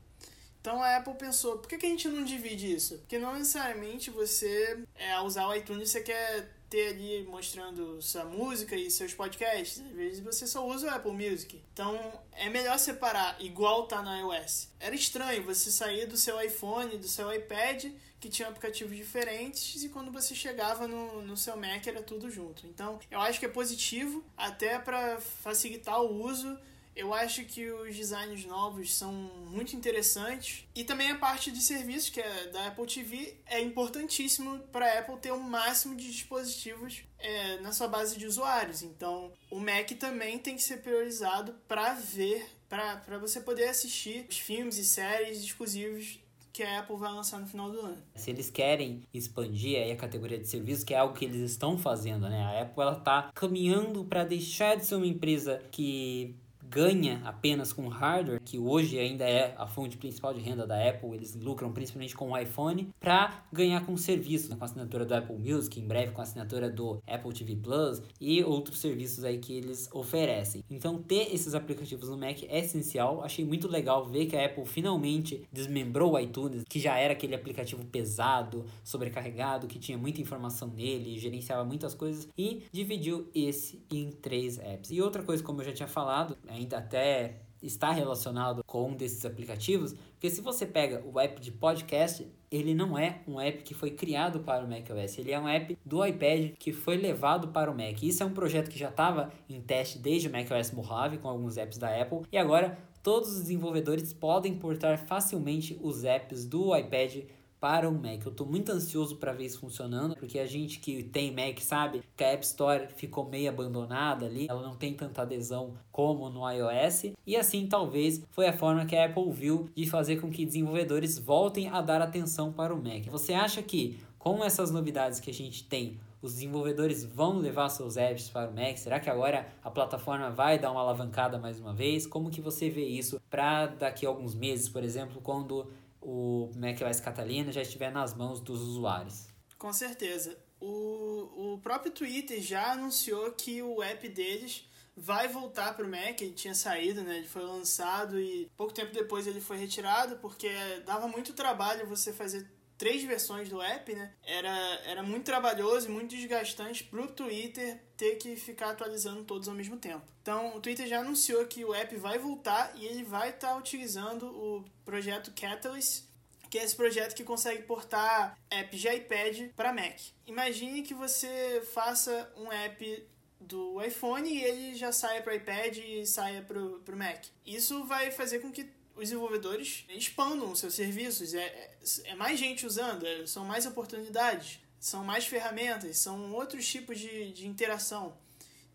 Então a Apple pensou, por que, que a gente não divide isso? Porque não necessariamente você, é, ao usar o iTunes, você quer ter ali mostrando sua música e seus podcasts. Às vezes você só usa o Apple Music. Então é melhor separar, igual tá no iOS. Era estranho você sair do seu iPhone, do seu iPad, que tinha aplicativos diferentes, e quando você chegava no, no seu Mac era tudo junto. Então eu acho que é positivo, até para facilitar o uso eu acho que os designs novos são muito interessantes e também a parte de serviços que é da Apple TV é importantíssimo para a Apple ter o um máximo de dispositivos é, na sua base de usuários. Então, o Mac também tem que ser priorizado para ver, para você poder assistir os filmes e séries exclusivos que a Apple vai lançar no final do ano. Se eles querem expandir aí a categoria de serviços, que é algo que eles estão fazendo, né? A Apple ela tá caminhando para deixar de ser uma empresa que ganha apenas com hardware, que hoje ainda é a fonte principal de renda da Apple, eles lucram principalmente com o iPhone, para ganhar com serviços, né, com a assinatura do Apple Music, em breve com a assinatura do Apple TV Plus e outros serviços aí que eles oferecem. Então ter esses aplicativos no Mac é essencial. Achei muito legal ver que a Apple finalmente desmembrou o iTunes, que já era aquele aplicativo pesado, sobrecarregado, que tinha muita informação nele, gerenciava muitas coisas e dividiu esse em três apps. E outra coisa, como eu já tinha falado, é ainda até está relacionado com um desses aplicativos, porque se você pega o app de podcast, ele não é um app que foi criado para o macOS, ele é um app do iPad que foi levado para o Mac. Isso é um projeto que já estava em teste desde o macOS Mojave com alguns apps da Apple e agora todos os desenvolvedores podem portar facilmente os apps do iPad para o Mac. Eu estou muito ansioso para ver isso funcionando, porque a gente que tem Mac sabe que a App Store ficou meio abandonada ali, ela não tem tanta adesão como no iOS, e assim talvez foi a forma que a Apple viu de fazer com que desenvolvedores voltem a dar atenção para o Mac. Você acha que com essas novidades que a gente tem, os desenvolvedores vão levar seus apps para o Mac? Será que agora a plataforma vai dar uma alavancada mais uma vez? Como que você vê isso para daqui a alguns meses, por exemplo, quando o macOS Catalina já estiver nas mãos dos usuários. Com certeza. O, o próprio Twitter já anunciou que o app deles vai voltar para o Mac. Ele tinha saído, né? Ele foi lançado e pouco tempo depois ele foi retirado porque dava muito trabalho você fazer três versões do app, né? Era, era muito trabalhoso e muito desgastante para o Twitter ter que ficar atualizando todos ao mesmo tempo. Então, o Twitter já anunciou que o app vai voltar e ele vai estar tá utilizando o projeto Catalyst, que é esse projeto que consegue portar apps de iPad para Mac. Imagine que você faça um app do iPhone e ele já saia para iPad e saia para o Mac. Isso vai fazer com que os desenvolvedores expandam seus serviços, é, é, é mais gente usando, é, são mais oportunidades. são mais ferramentas, são outros tipos de, de interação.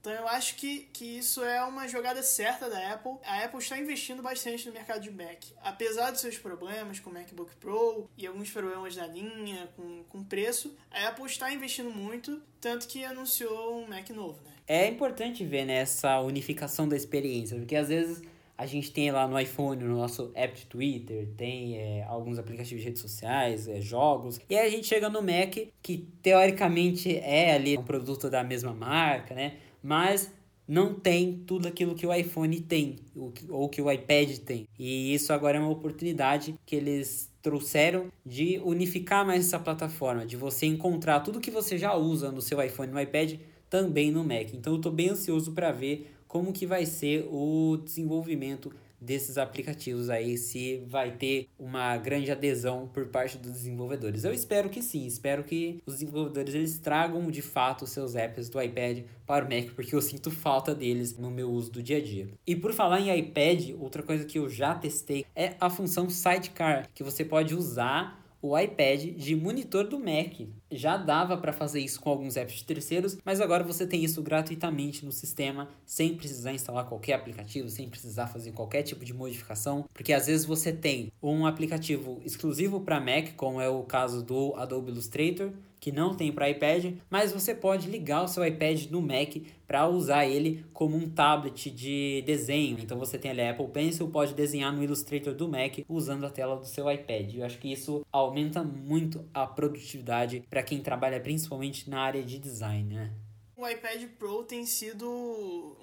Então eu acho que, que isso é uma jogada certa da Apple. A Apple está investindo bastante no mercado de Mac. Apesar dos seus problemas com o MacBook Pro e alguns problemas na linha, com, com preço, a Apple está investindo muito, tanto que anunciou um Mac novo, né? É importante ver né, essa unificação da experiência, porque às vezes a gente tem lá no iPhone, no nosso app de Twitter, tem é, alguns aplicativos de redes sociais, é, jogos. E aí a gente chega no Mac, que teoricamente é ali um produto da mesma marca, né? mas não tem tudo aquilo que o iPhone tem ou que o iPad tem. E isso agora é uma oportunidade que eles trouxeram de unificar mais essa plataforma, de você encontrar tudo que você já usa no seu iPhone e no iPad também no Mac. Então eu estou bem ansioso para ver como que vai ser o desenvolvimento desses aplicativos aí, se vai ter uma grande adesão por parte dos desenvolvedores. Eu espero que sim, espero que os desenvolvedores eles tragam de fato os seus apps do iPad para o Mac, porque eu sinto falta deles no meu uso do dia a dia. E por falar em iPad, outra coisa que eu já testei é a função Sidecar, que você pode usar o iPad de monitor do Mac. Já dava para fazer isso com alguns apps de terceiros, mas agora você tem isso gratuitamente no sistema, sem precisar instalar qualquer aplicativo, sem precisar fazer qualquer tipo de modificação, porque às vezes você tem um aplicativo exclusivo para Mac, como é o caso do Adobe Illustrator, que não tem para iPad, mas você pode ligar o seu iPad no Mac para usar ele como um tablet de desenho. Então você tem ali a Apple Pencil, pode desenhar no Illustrator do Mac usando a tela do seu iPad. Eu acho que isso aumenta muito a produtividade para quem trabalha principalmente na área de design, né? O iPad Pro tem sido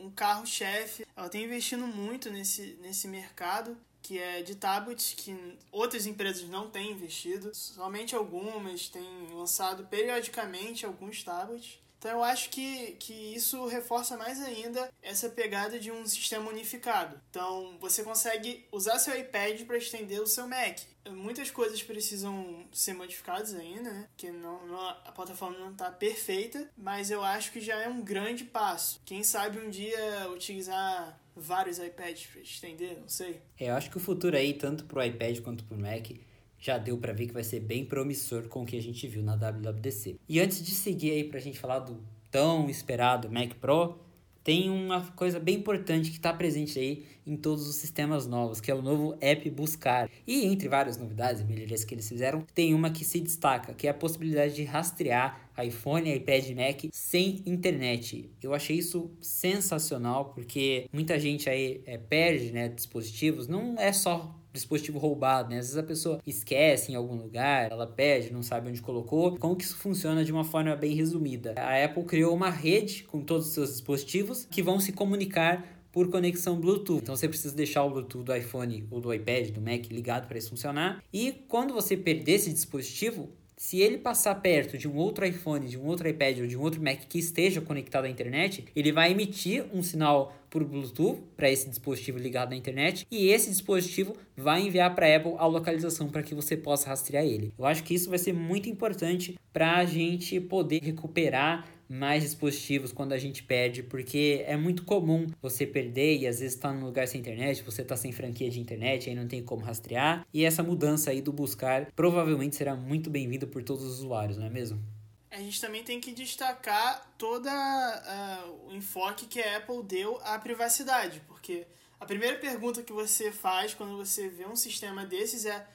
um carro-chefe. Ela tem investindo muito nesse, nesse mercado que é de tablets que outras empresas não têm investido, somente algumas têm lançado periodicamente alguns tablets. Então eu acho que, que isso reforça mais ainda essa pegada de um sistema unificado. Então você consegue usar seu iPad para estender o seu Mac. Muitas coisas precisam ser modificadas ainda, né? Porque não, não, a plataforma não está perfeita, mas eu acho que já é um grande passo. Quem sabe um dia utilizar vários iPads para estender, não sei. É, eu acho que o futuro aí, tanto pro iPad quanto pro Mac, já deu para ver que vai ser bem promissor com o que a gente viu na WWDC. E antes de seguir aí pra gente falar do tão esperado Mac Pro, tem uma coisa bem importante que está presente aí em todos os sistemas novos, que é o novo app Buscar. E entre várias novidades e melhorias que eles fizeram, tem uma que se destaca, que é a possibilidade de rastrear iPhone, iPad Mac sem internet. Eu achei isso sensacional, porque muita gente aí é, perde né, dispositivos, não é só dispositivo roubado, né? Às vezes a pessoa esquece em algum lugar, ela perde, não sabe onde colocou. Como que isso funciona de uma forma bem resumida? A Apple criou uma rede com todos os seus dispositivos que vão se comunicar por conexão Bluetooth. Então você precisa deixar o Bluetooth do iPhone ou do iPad, do Mac ligado para isso funcionar. E quando você perder esse dispositivo, se ele passar perto de um outro iPhone, de um outro iPad ou de um outro Mac que esteja conectado à internet, ele vai emitir um sinal por Bluetooth para esse dispositivo ligado à internet e esse dispositivo vai enviar para a Apple a localização para que você possa rastrear ele. Eu acho que isso vai ser muito importante para a gente poder recuperar mais dispositivos quando a gente perde, porque é muito comum você perder e às vezes está num lugar sem internet, você está sem franquia de internet, aí não tem como rastrear. E essa mudança aí do buscar provavelmente será muito bem-vinda por todos os usuários, não é mesmo? A gente também tem que destacar todo uh, o enfoque que a Apple deu à privacidade, porque a primeira pergunta que você faz quando você vê um sistema desses é: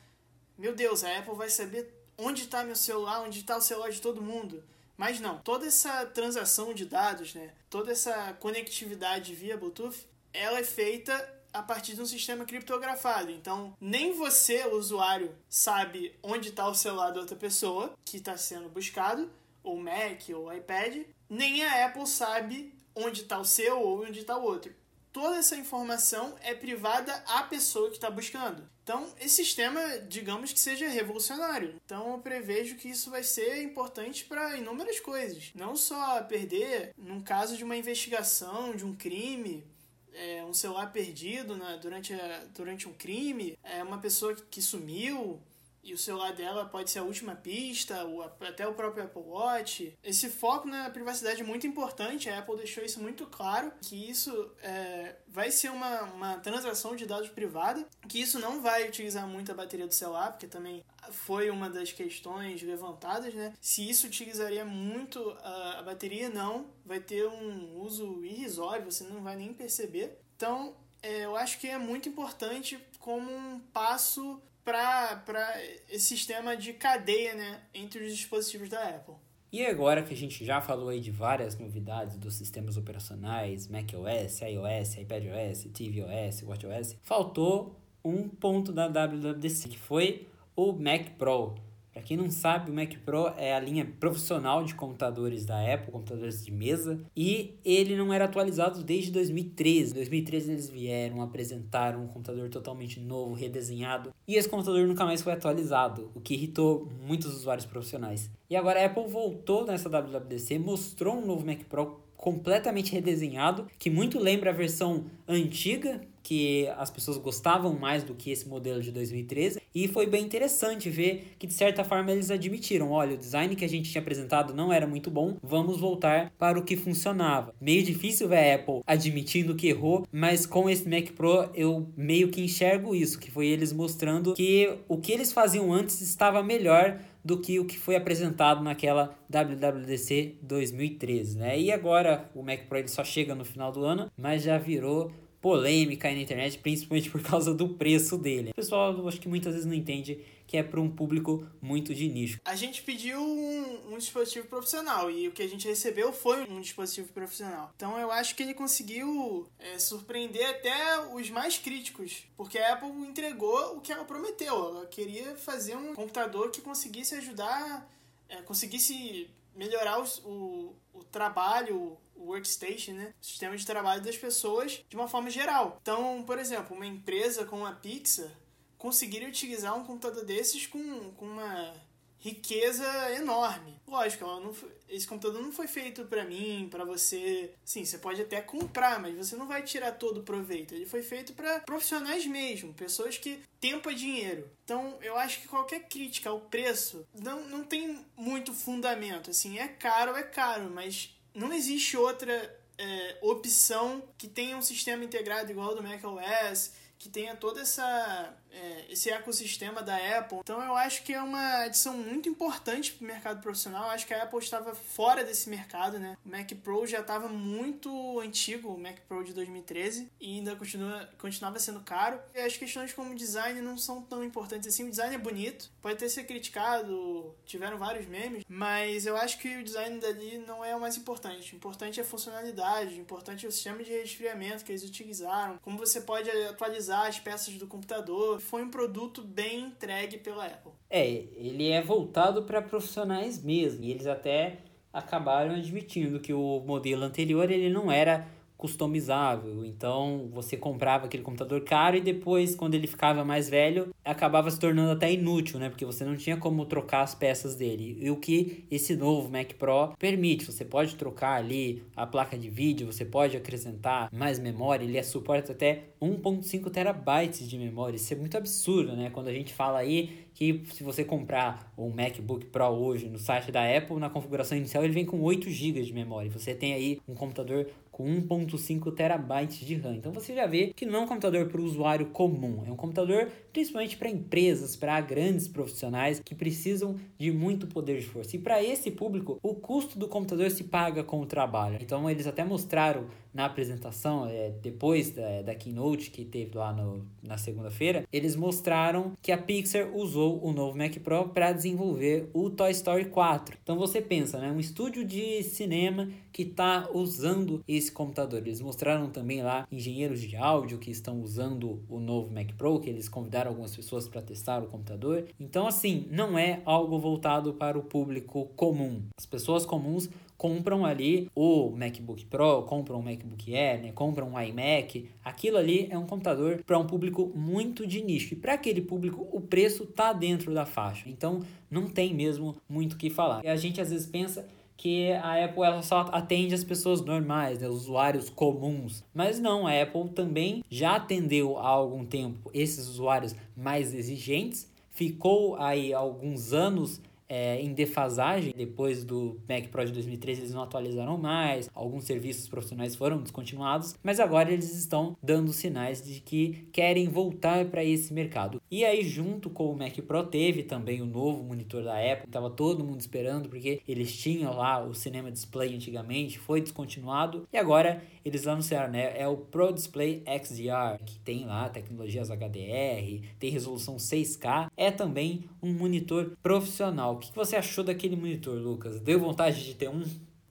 Meu Deus, a Apple vai saber onde está meu celular, onde está o celular de todo mundo. Mas não, toda essa transação de dados, né, toda essa conectividade via Bluetooth, ela é feita a partir de um sistema criptografado. Então, nem você, usuário, sabe onde está o celular da outra pessoa que está sendo buscado, ou Mac ou iPad, nem a Apple sabe onde está o seu ou onde está o outro toda essa informação é privada à pessoa que está buscando. Então, esse sistema, digamos que seja revolucionário. Então, eu prevejo que isso vai ser importante para inúmeras coisas. Não só perder, num caso de uma investigação, de um crime, é, um celular perdido né, durante, durante um crime, é uma pessoa que sumiu e o celular dela pode ser a última pista, ou até o próprio Apple Watch. Esse foco na privacidade é muito importante, a Apple deixou isso muito claro, que isso é, vai ser uma, uma transação de dados privada, que isso não vai utilizar muito a bateria do celular, porque também foi uma das questões levantadas, né? Se isso utilizaria muito a, a bateria, não, vai ter um uso irrisório, você não vai nem perceber. Então, é, eu acho que é muito importante como um passo para esse sistema de cadeia né, entre os dispositivos da Apple. E agora que a gente já falou aí de várias novidades dos sistemas operacionais, macOS, iOS, iPadOS, tvOS, watchOS, faltou um ponto da WWDC, que foi o Mac Pro. Para quem não sabe, o Mac Pro é a linha profissional de computadores da Apple, computadores de mesa, e ele não era atualizado desde 2013. Em 2013 eles vieram apresentar um computador totalmente novo, redesenhado, e esse computador nunca mais foi atualizado, o que irritou muitos usuários profissionais. E agora a Apple voltou nessa WWDC, mostrou um novo Mac Pro completamente redesenhado, que muito lembra a versão antiga que as pessoas gostavam mais do que esse modelo de 2013 e foi bem interessante ver que de certa forma eles admitiram, olha, o design que a gente tinha apresentado não era muito bom, vamos voltar para o que funcionava. Meio difícil ver a Apple admitindo que errou, mas com esse Mac Pro eu meio que enxergo isso, que foi eles mostrando que o que eles faziam antes estava melhor do que o que foi apresentado naquela WWDC 2013, né? E agora o Mac Pro ele só chega no final do ano, mas já virou polêmica aí na internet, principalmente por causa do preço dele. O pessoal, acho que muitas vezes não entende que é para um público muito de nicho. A gente pediu um, um, dispositivo profissional e o que a gente recebeu foi um dispositivo profissional. Então eu acho que ele conseguiu é, surpreender até os mais críticos, porque a Apple entregou o que ela prometeu. Ela queria fazer um computador que conseguisse ajudar, é, conseguisse melhorar os, o, o trabalho, workstation, né? Sistema de trabalho das pessoas de uma forma geral. Então, por exemplo, uma empresa como a Pixar conseguiria utilizar um computador desses com, com uma riqueza enorme. Lógico, não, esse computador não foi feito para mim, para você. Sim, você pode até comprar, mas você não vai tirar todo o proveito. Ele foi feito para profissionais mesmo, pessoas que tempo é dinheiro. Então, eu acho que qualquer crítica ao preço não, não tem muito fundamento. Assim, é caro, é caro, mas não existe outra é, opção que tenha um sistema integrado igual ao do macOS que tenha todo essa, é, esse ecossistema da Apple. Então eu acho que é uma adição muito importante para o mercado profissional. Eu acho que a Apple estava fora desse mercado, né? O Mac Pro já estava muito antigo, o Mac Pro de 2013, e ainda continua, continuava sendo caro. E as questões como design não são tão importantes assim. O design é bonito, pode ter sido criticado, tiveram vários memes, mas eu acho que o design dali não é o mais importante. O importante é a funcionalidade, o importante é o sistema de resfriamento que eles utilizaram, como você pode atualizar atualizar as peças do computador. Foi um produto bem entregue pela Apple. É, ele é voltado para profissionais mesmo. E eles até acabaram admitindo que o modelo anterior ele não era customizável. Então você comprava aquele computador caro e depois, quando ele ficava mais velho, acabava se tornando até inútil, né? Porque você não tinha como trocar as peças dele. E o que esse novo Mac Pro permite, você pode trocar ali a placa de vídeo, você pode acrescentar mais memória, ele é suporta até 1.5 terabytes de memória. Isso é muito absurdo, né? Quando a gente fala aí que se você comprar um MacBook Pro hoje no site da Apple, na configuração inicial ele vem com 8 GB de memória. Você tem aí um computador com 1.5 terabytes de RAM. Então você já vê que não é um computador para o usuário comum, é um computador principalmente para empresas, para grandes profissionais que precisam de muito poder de força. E para esse público, o custo do computador se paga com o trabalho. Então eles até mostraram na apresentação, é, depois da, da keynote que teve lá no, na segunda-feira, eles mostraram que a Pixar usou o novo Mac Pro para desenvolver o Toy Story 4. Então você pensa, né, um estúdio de cinema que está usando esse computador. Eles mostraram também lá engenheiros de áudio que estão usando o novo Mac Pro, que eles convidaram algumas pessoas para testar o computador. Então, assim, não é algo voltado para o público comum. As pessoas comuns compram ali o MacBook Pro, compram o MacBook Air, né? compram um iMac. Aquilo ali é um computador para um público muito de nicho. E para aquele público, o preço tá dentro da faixa. Então, não tem mesmo muito o que falar. E a gente às vezes pensa que a Apple ela só atende as pessoas normais, né, os usuários comuns. Mas não, a Apple também já atendeu há algum tempo esses usuários mais exigentes ficou aí alguns anos é, em defasagem. Depois do Mac Pro de 2013, eles não atualizaram mais, alguns serviços profissionais foram descontinuados, mas agora eles estão dando sinais de que querem voltar para esse mercado. E aí, junto com o Mac Pro, teve também o novo monitor da Apple, estava todo mundo esperando, porque eles tinham lá o Cinema Display antigamente, foi descontinuado, e agora eles anunciaram, né? É o Pro Display XDR, que tem lá tecnologias HDR, tem resolução 6K, é também um monitor profissional. O que você achou daquele monitor, Lucas? Deu vontade de ter um?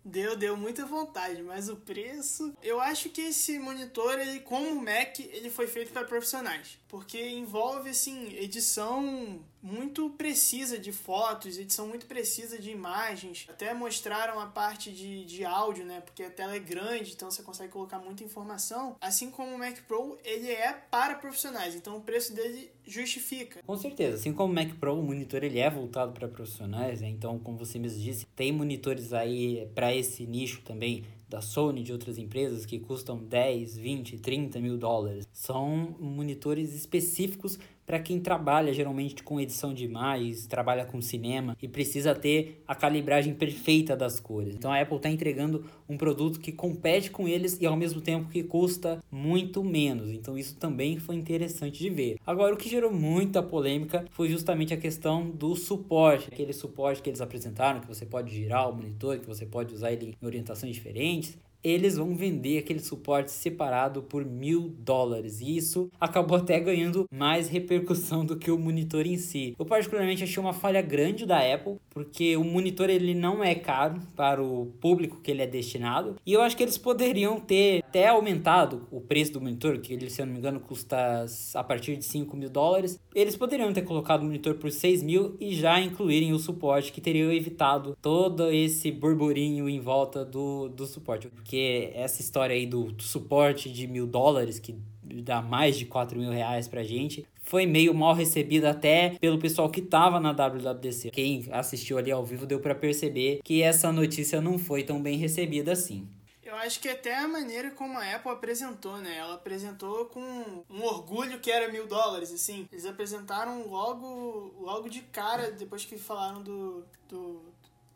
Deu, deu muita vontade, mas o preço. Eu acho que esse monitor, ele, como o Mac, ele foi feito para profissionais. Porque envolve, assim, edição muito precisa de fotos, edição muito precisa de imagens. Até mostraram a parte de, de áudio, né? Porque a tela é grande, então você consegue colocar muita informação. Assim como o Mac Pro, ele é para profissionais, então o preço dele justifica. Com certeza, assim como o Mac Pro, o monitor ele é voltado para profissionais, né? Então, como você mesmo disse, tem monitores aí para esse nicho também da Sony, de outras empresas que custam 10, 20, 30 mil dólares. São monitores específicos para quem trabalha geralmente com edição de imagens, trabalha com cinema e precisa ter a calibragem perfeita das cores. Então a Apple está entregando um produto que compete com eles e ao mesmo tempo que custa muito menos. Então isso também foi interessante de ver. Agora o que gerou muita polêmica foi justamente a questão do suporte, aquele suporte que eles apresentaram, que você pode girar o monitor, que você pode usar ele em orientações diferentes eles vão vender aquele suporte separado por mil dólares. E isso acabou até ganhando mais repercussão do que o monitor em si. Eu particularmente achei uma falha grande da Apple, porque o monitor ele não é caro para o público que ele é destinado. E eu acho que eles poderiam ter até aumentado o preço do monitor, que ele, se eu não me engano, custa a partir de 5 mil dólares. Eles poderiam ter colocado o monitor por 6 mil e já incluírem o suporte, que teria evitado todo esse burburinho em volta do, do suporte. Porque porque essa história aí do, do suporte de mil dólares, que dá mais de 4 mil reais pra gente, foi meio mal recebida até pelo pessoal que tava na WWDC. Quem assistiu ali ao vivo deu para perceber que essa notícia não foi tão bem recebida assim. Eu acho que até a maneira como a Apple apresentou, né? Ela apresentou com um orgulho que era mil dólares, assim. Eles apresentaram logo, logo de cara, depois que falaram do, do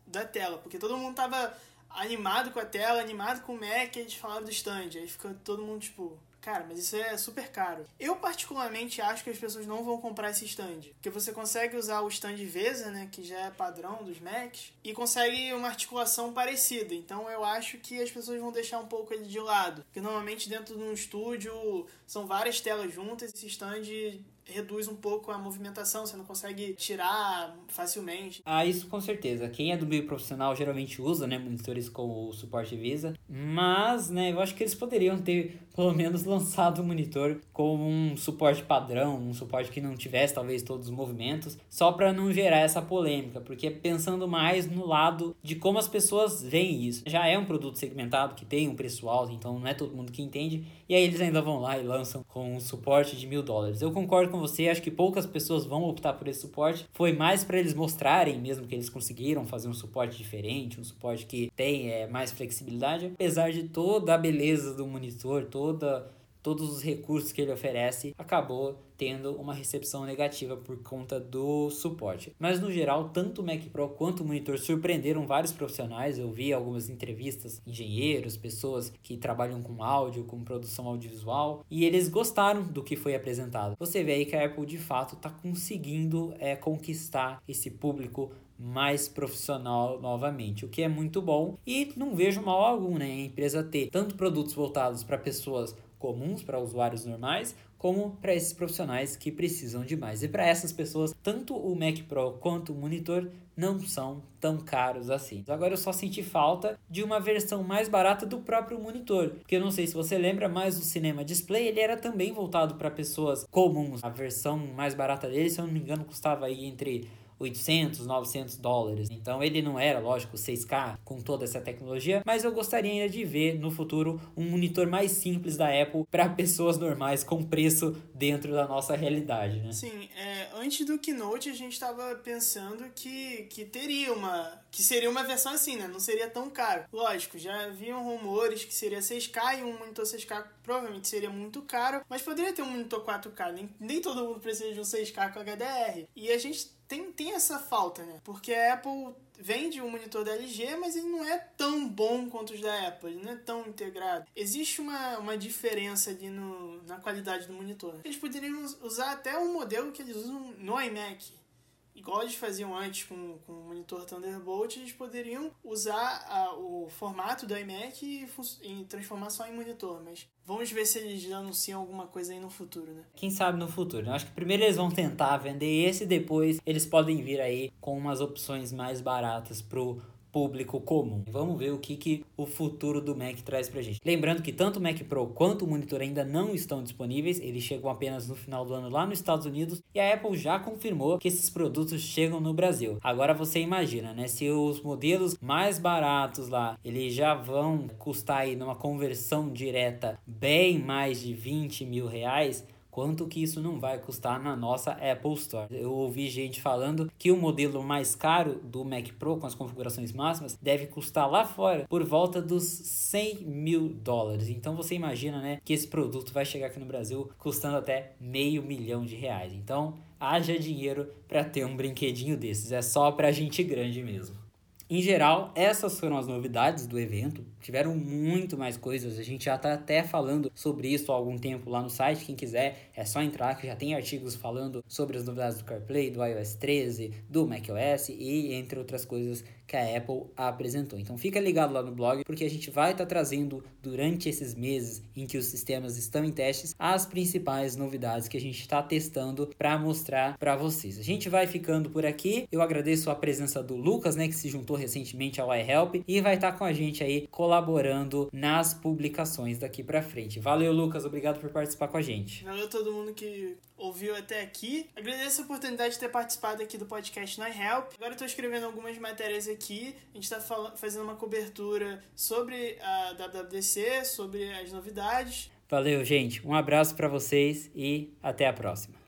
da tela. Porque todo mundo tava animado com a tela, animado com o Mac, eles falaram do stand. Aí fica todo mundo tipo, Cara, mas isso é super caro. Eu, particularmente, acho que as pessoas não vão comprar esse stand. Porque você consegue usar o stand VESA, né? Que já é padrão dos Macs. E consegue uma articulação parecida. Então, eu acho que as pessoas vão deixar um pouco ele de lado. Porque, normalmente, dentro de um estúdio, são várias telas juntas. Esse stand reduz um pouco a movimentação, você não consegue tirar facilmente. Ah, isso com certeza. Quem é do meio profissional geralmente usa, né, monitores com o suporte Visa, mas, né, eu acho que eles poderiam ter pelo menos lançado o monitor com um suporte padrão, um suporte que não tivesse talvez todos os movimentos, só para não gerar essa polêmica, porque pensando mais no lado de como as pessoas veem isso. Já é um produto segmentado que tem um preço alto, então não é todo mundo que entende, e aí eles ainda vão lá e lançam com um suporte de mil dólares. Eu concordo com você, acho que poucas pessoas vão optar por esse suporte. Foi mais para eles mostrarem mesmo que eles conseguiram fazer um suporte diferente, um suporte que tem é, mais flexibilidade, apesar de toda a beleza do monitor, toda todos os recursos que ele oferece, acabou tendo uma recepção negativa por conta do suporte. Mas no geral, tanto o Mac Pro quanto o monitor surpreenderam vários profissionais. Eu vi algumas entrevistas, engenheiros, pessoas que trabalham com áudio, com produção audiovisual, e eles gostaram do que foi apresentado. Você vê aí que a Apple de fato está conseguindo é, conquistar esse público mais profissional novamente, o que é muito bom e não vejo mal algum, né? A empresa ter tanto produtos voltados para pessoas comuns para usuários normais, como para esses profissionais que precisam de mais. E para essas pessoas, tanto o Mac Pro quanto o monitor não são tão caros assim. Agora eu só senti falta de uma versão mais barata do próprio monitor, porque eu não sei se você lembra, mas o Cinema Display ele era também voltado para pessoas comuns. A versão mais barata dele, se eu não me engano, custava aí entre 800, 900 dólares. Então ele não era, lógico, 6K com toda essa tecnologia, mas eu gostaria ainda de ver no futuro um monitor mais simples da Apple para pessoas normais com preço dentro da nossa realidade, né? Sim, é, antes do Keynote a gente estava pensando que, que teria uma que seria uma versão assim, né? Não seria tão caro. Lógico, já haviam rumores que seria 6K e um monitor 6K provavelmente seria muito caro, mas poderia ter um monitor 4K. Nem, nem todo mundo precisa de um 6K com HDR. E a gente tem, tem essa falta, né? Porque a Apple vende um monitor da LG, mas ele não é tão bom quanto os da Apple, ele não é tão integrado. Existe uma, uma diferença ali no, na qualidade do monitor. Eles poderiam usar até um modelo que eles usam no iMac igual eles faziam antes com, com o monitor Thunderbolt, eles poderiam usar a, o formato do iMac e, e, transformar só em monitor, mas vamos ver se eles anunciam alguma coisa aí no futuro, né? Quem sabe no futuro. Eu acho que primeiro eles vão tentar vender esse, depois eles podem vir aí com umas opções mais baratas pro público comum. Vamos ver o que, que o futuro do Mac traz pra gente. Lembrando que tanto o Mac Pro quanto o monitor ainda não estão disponíveis, eles chegam apenas no final do ano lá nos Estados Unidos e a Apple já confirmou que esses produtos chegam no Brasil. Agora você imagina, né, se os modelos mais baratos lá, eles já vão custar aí numa conversão direta bem mais de 20 mil reais, quanto que isso não vai custar na nossa Apple Store. Eu ouvi gente falando que o modelo mais caro do Mac Pro com as configurações máximas deve custar lá fora por volta dos 100 mil dólares. Então você imagina, né, que esse produto vai chegar aqui no Brasil custando até meio milhão de reais. Então haja dinheiro para ter um brinquedinho desses. É só para gente grande mesmo. Em geral, essas foram as novidades do evento. Tiveram muito mais coisas, a gente já está até falando sobre isso há algum tempo lá no site. Quem quiser é só entrar que já tem artigos falando sobre as novidades do CarPlay, do iOS 13, do macOS e entre outras coisas que a Apple apresentou. Então fica ligado lá no blog porque a gente vai estar tá trazendo durante esses meses em que os sistemas estão em testes as principais novidades que a gente está testando para mostrar para vocês. A gente vai ficando por aqui. Eu agradeço a presença do Lucas, né, que se juntou recentemente ao iHelp e vai estar tá com a gente aí colaborando nas publicações daqui para frente. Valeu, Lucas, obrigado por participar com a gente. Valeu todo mundo que ouviu até aqui. Agradeço a oportunidade de ter participado aqui do podcast no iHelp. Agora estou escrevendo algumas matérias aqui. A gente está fazendo uma cobertura sobre a WWDC, sobre as novidades. Valeu, gente. Um abraço para vocês e até a próxima.